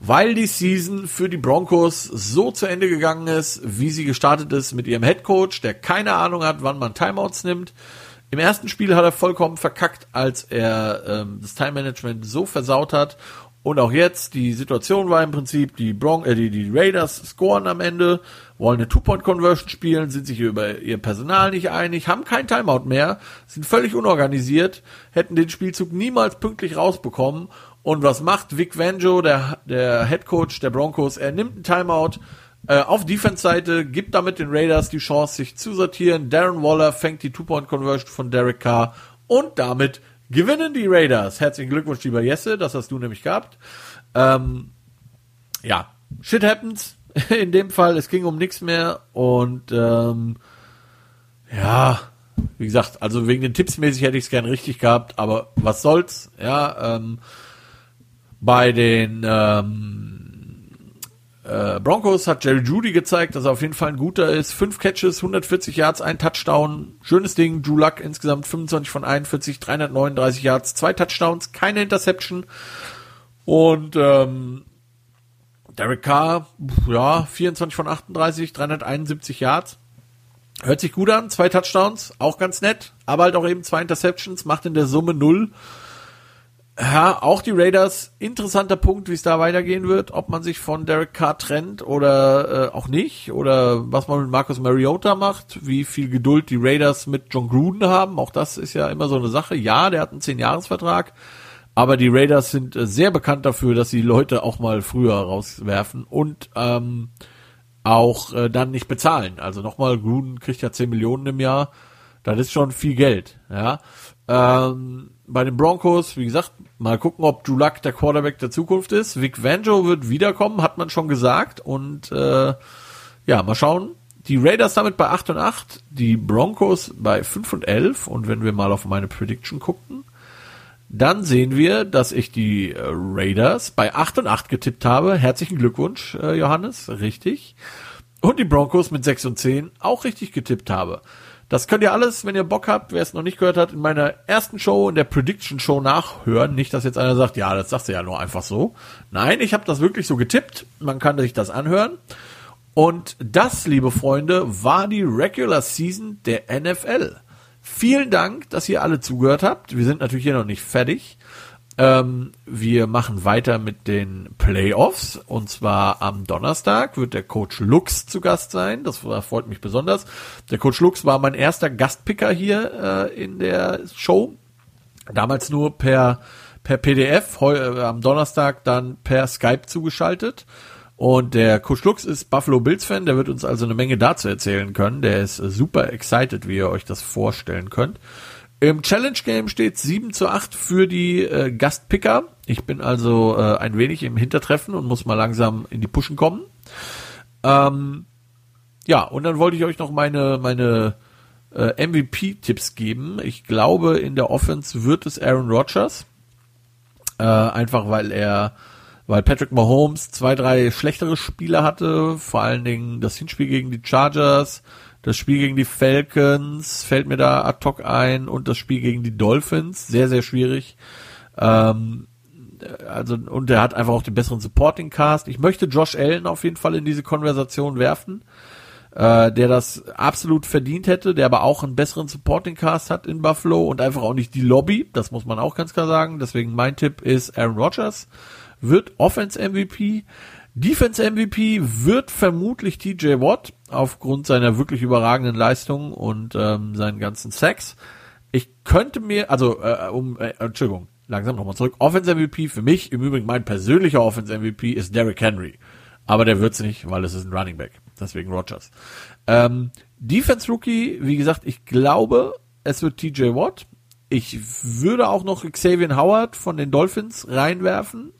weil die Season für die Broncos so zu Ende gegangen ist, wie sie gestartet ist mit ihrem Head Coach, der keine Ahnung hat, wann man Timeouts nimmt. Im ersten Spiel hat er vollkommen verkackt, als er ähm, das Time Management so versaut hat. Und auch jetzt, die Situation war im Prinzip, die, Bron äh, die, die Raiders scoren am Ende, wollen eine Two-Point-Conversion spielen, sind sich über ihr Personal nicht einig, haben kein Timeout mehr, sind völlig unorganisiert, hätten den Spielzug niemals pünktlich rausbekommen. Und was macht Vic Vanjo, der, der Head Coach der Broncos? Er nimmt einen Timeout, äh, auf Defense-Seite, gibt damit den Raiders die Chance, sich zu sortieren. Darren Waller fängt die Two-Point-Conversion von Derek Carr und damit gewinnen die Raiders. Herzlichen Glückwunsch, lieber Jesse, das hast du nämlich gehabt. Ähm, ja, shit happens. In dem Fall, es ging um nichts mehr und ähm, ja, wie gesagt, also wegen den Tipps mäßig hätte ich es gern richtig gehabt, aber was soll's, ja, ähm, bei den ähm, äh, Broncos hat Jerry Judy gezeigt, dass er auf jeden Fall ein guter ist. Fünf Catches, 140 Yards, ein Touchdown. Schönes Ding. Drew Luck insgesamt 25 von 41, 339 Yards, zwei Touchdowns, keine Interception. Und ähm, Derek Carr, ja, 24 von 38, 371 Yards. Hört sich gut an, zwei Touchdowns, auch ganz nett, aber halt auch eben zwei Interceptions, macht in der Summe null. Ja, auch die Raiders, interessanter Punkt, wie es da weitergehen wird, ob man sich von Derek Carr trennt oder äh, auch nicht, oder was man mit Marcus Mariota macht, wie viel Geduld die Raiders mit John Gruden haben, auch das ist ja immer so eine Sache. Ja, der hat einen 10-Jahres-Vertrag, aber die Raiders sind äh, sehr bekannt dafür, dass sie Leute auch mal früher rauswerfen und ähm, auch äh, dann nicht bezahlen. Also nochmal, Gruden kriegt ja 10 Millionen im Jahr, das ist schon viel Geld, ja. Ähm, bei den Broncos, wie gesagt, mal gucken, ob Drew Luck der Quarterback der Zukunft ist. Vic Vanjo wird wiederkommen, hat man schon gesagt. Und äh, ja, mal schauen. Die Raiders damit bei 8 und 8, die Broncos bei 5 und 11. Und wenn wir mal auf meine Prediction gucken, dann sehen wir, dass ich die äh, Raiders bei 8 und 8 getippt habe. Herzlichen Glückwunsch, äh, Johannes, richtig. Und die Broncos mit 6 und 10 auch richtig getippt habe. Das könnt ihr alles, wenn ihr Bock habt, wer es noch nicht gehört hat, in meiner ersten Show, in der Prediction Show nachhören. Nicht, dass jetzt einer sagt, ja, das sagst du ja nur einfach so. Nein, ich habe das wirklich so getippt. Man kann sich das anhören. Und das, liebe Freunde, war die Regular Season der NFL. Vielen Dank, dass ihr alle zugehört habt. Wir sind natürlich hier noch nicht fertig. Ähm, wir machen weiter mit den Playoffs und zwar am Donnerstag wird der Coach Lux zu Gast sein. Das freut mich besonders. Der Coach Lux war mein erster Gastpicker hier äh, in der Show. Damals nur per per PDF, heu, äh, am Donnerstag dann per Skype zugeschaltet. Und der Coach Lux ist Buffalo Bills Fan, der wird uns also eine Menge dazu erzählen können. Der ist super excited, wie ihr euch das vorstellen könnt. Im Challenge Game steht 7 zu 8 für die äh, Gastpicker. Ich bin also äh, ein wenig im Hintertreffen und muss mal langsam in die Pushen kommen. Ähm, ja, und dann wollte ich euch noch meine, meine äh, MVP-Tipps geben. Ich glaube, in der Offense wird es Aaron Rodgers. Äh, einfach weil er, weil Patrick Mahomes zwei, drei schlechtere Spiele hatte, vor allen Dingen das Hinspiel gegen die Chargers, das Spiel gegen die Falcons fällt mir da ad hoc ein und das Spiel gegen die Dolphins, sehr, sehr schwierig. Ähm, also, und er hat einfach auch den besseren Supporting Cast. Ich möchte Josh Allen auf jeden Fall in diese Konversation werfen, äh, der das absolut verdient hätte, der aber auch einen besseren Supporting Cast hat in Buffalo und einfach auch nicht die Lobby. Das muss man auch ganz klar sagen. Deswegen mein Tipp ist Aaron Rodgers wird Offense MVP. Defense MVP wird vermutlich TJ Watt aufgrund seiner wirklich überragenden Leistung und ähm, seinen ganzen Sex. Ich könnte mir, also äh, um, äh, Entschuldigung, langsam nochmal zurück. Offense MVP für mich, im Übrigen mein persönlicher Offense MVP ist Derrick Henry. Aber der wird's nicht, weil es ist ein Running Back. Deswegen Rogers. Ähm, Defense Rookie, wie gesagt, ich glaube, es wird TJ Watt. Ich würde auch noch Xavier Howard von den Dolphins reinwerfen.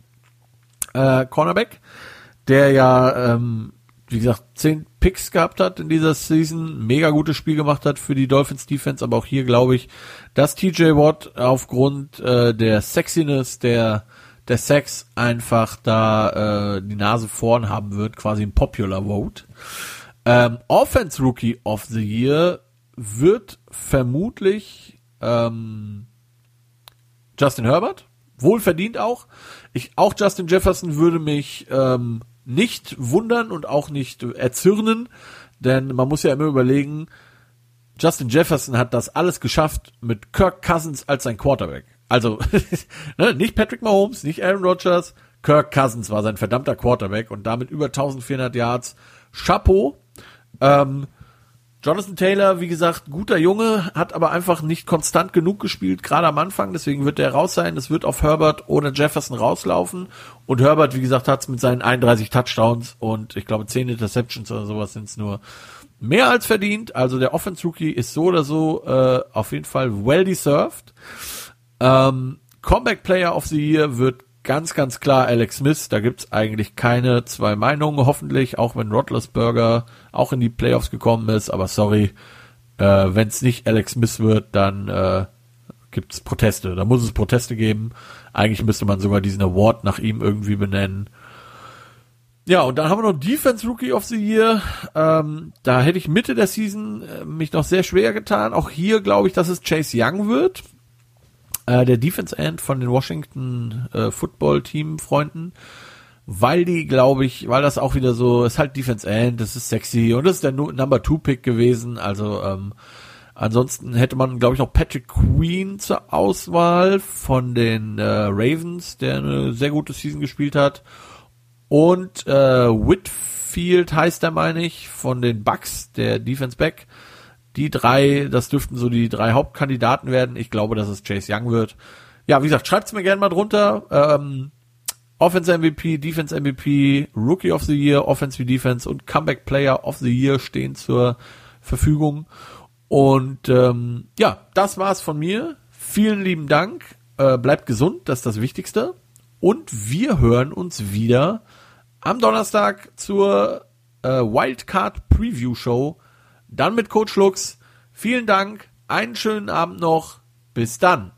Äh, Cornerback der ja, ähm, wie gesagt, zehn Picks gehabt hat in dieser Season, mega gutes Spiel gemacht hat für die Dolphins Defense, aber auch hier glaube ich, dass TJ Watt aufgrund äh, der Sexiness der der Sex einfach da äh, die Nase vorn haben wird, quasi ein Popular Vote. Ähm, Offense Rookie of the Year wird vermutlich ähm, Justin Herbert, wohl verdient auch. Ich, auch Justin Jefferson würde mich ähm, nicht wundern und auch nicht erzürnen, denn man muss ja immer überlegen, Justin Jefferson hat das alles geschafft mit Kirk Cousins als sein Quarterback. Also ne, nicht Patrick Mahomes, nicht Aaron Rodgers, Kirk Cousins war sein verdammter Quarterback und damit über 1400 Yards. Chapeau. Ähm, Jonathan Taylor, wie gesagt, guter Junge, hat aber einfach nicht konstant genug gespielt, gerade am Anfang, deswegen wird der raus sein. Es wird auf Herbert ohne Jefferson rauslaufen. Und Herbert, wie gesagt, hat es mit seinen 31 Touchdowns und ich glaube 10 Interceptions oder sowas sind es nur mehr als verdient. Also der Offense Rookie ist so oder so äh, auf jeden Fall well deserved. Ähm, Comeback Player of the Year wird ganz, ganz klar Alex Smith. Da gibt's eigentlich keine zwei Meinungen, hoffentlich, auch wenn Burger auch in die Playoffs gekommen ist. Aber sorry, äh, wenn es nicht Alex Smith wird, dann äh, gibt's Proteste. Da muss es Proteste geben. Eigentlich müsste man sogar diesen Award nach ihm irgendwie benennen. Ja, und dann haben wir noch Defense Rookie of the Year. Ähm, da hätte ich Mitte der Season äh, mich noch sehr schwer getan. Auch hier glaube ich, dass es Chase Young wird äh, der Defense End von den Washington äh, Football Team Freunden, weil die, glaube ich, weil das auch wieder so, ist halt Defense End, das ist sexy und das ist der Number Two Pick gewesen, also ähm, ansonsten hätte man, glaube ich, noch Patrick Queen zur Auswahl von den äh, Ravens, der eine sehr gute Season gespielt hat und äh, Whitfield heißt er, meine ich, von den Bucks, der Defense Back die drei, das dürften so die drei Hauptkandidaten werden. Ich glaube, dass es Chase Young wird. Ja, wie gesagt, schreibt's mir gerne mal drunter. Ähm, Offense MVP, Defense MVP, Rookie of the Year, Offense wie Defense und Comeback Player of the Year stehen zur Verfügung. Und ähm, ja, das war's von mir. Vielen lieben Dank. Äh, bleibt gesund, das ist das Wichtigste. Und wir hören uns wieder am Donnerstag zur äh, Wildcard Preview Show dann mit Coach Lux. Vielen Dank, einen schönen Abend noch. Bis dann.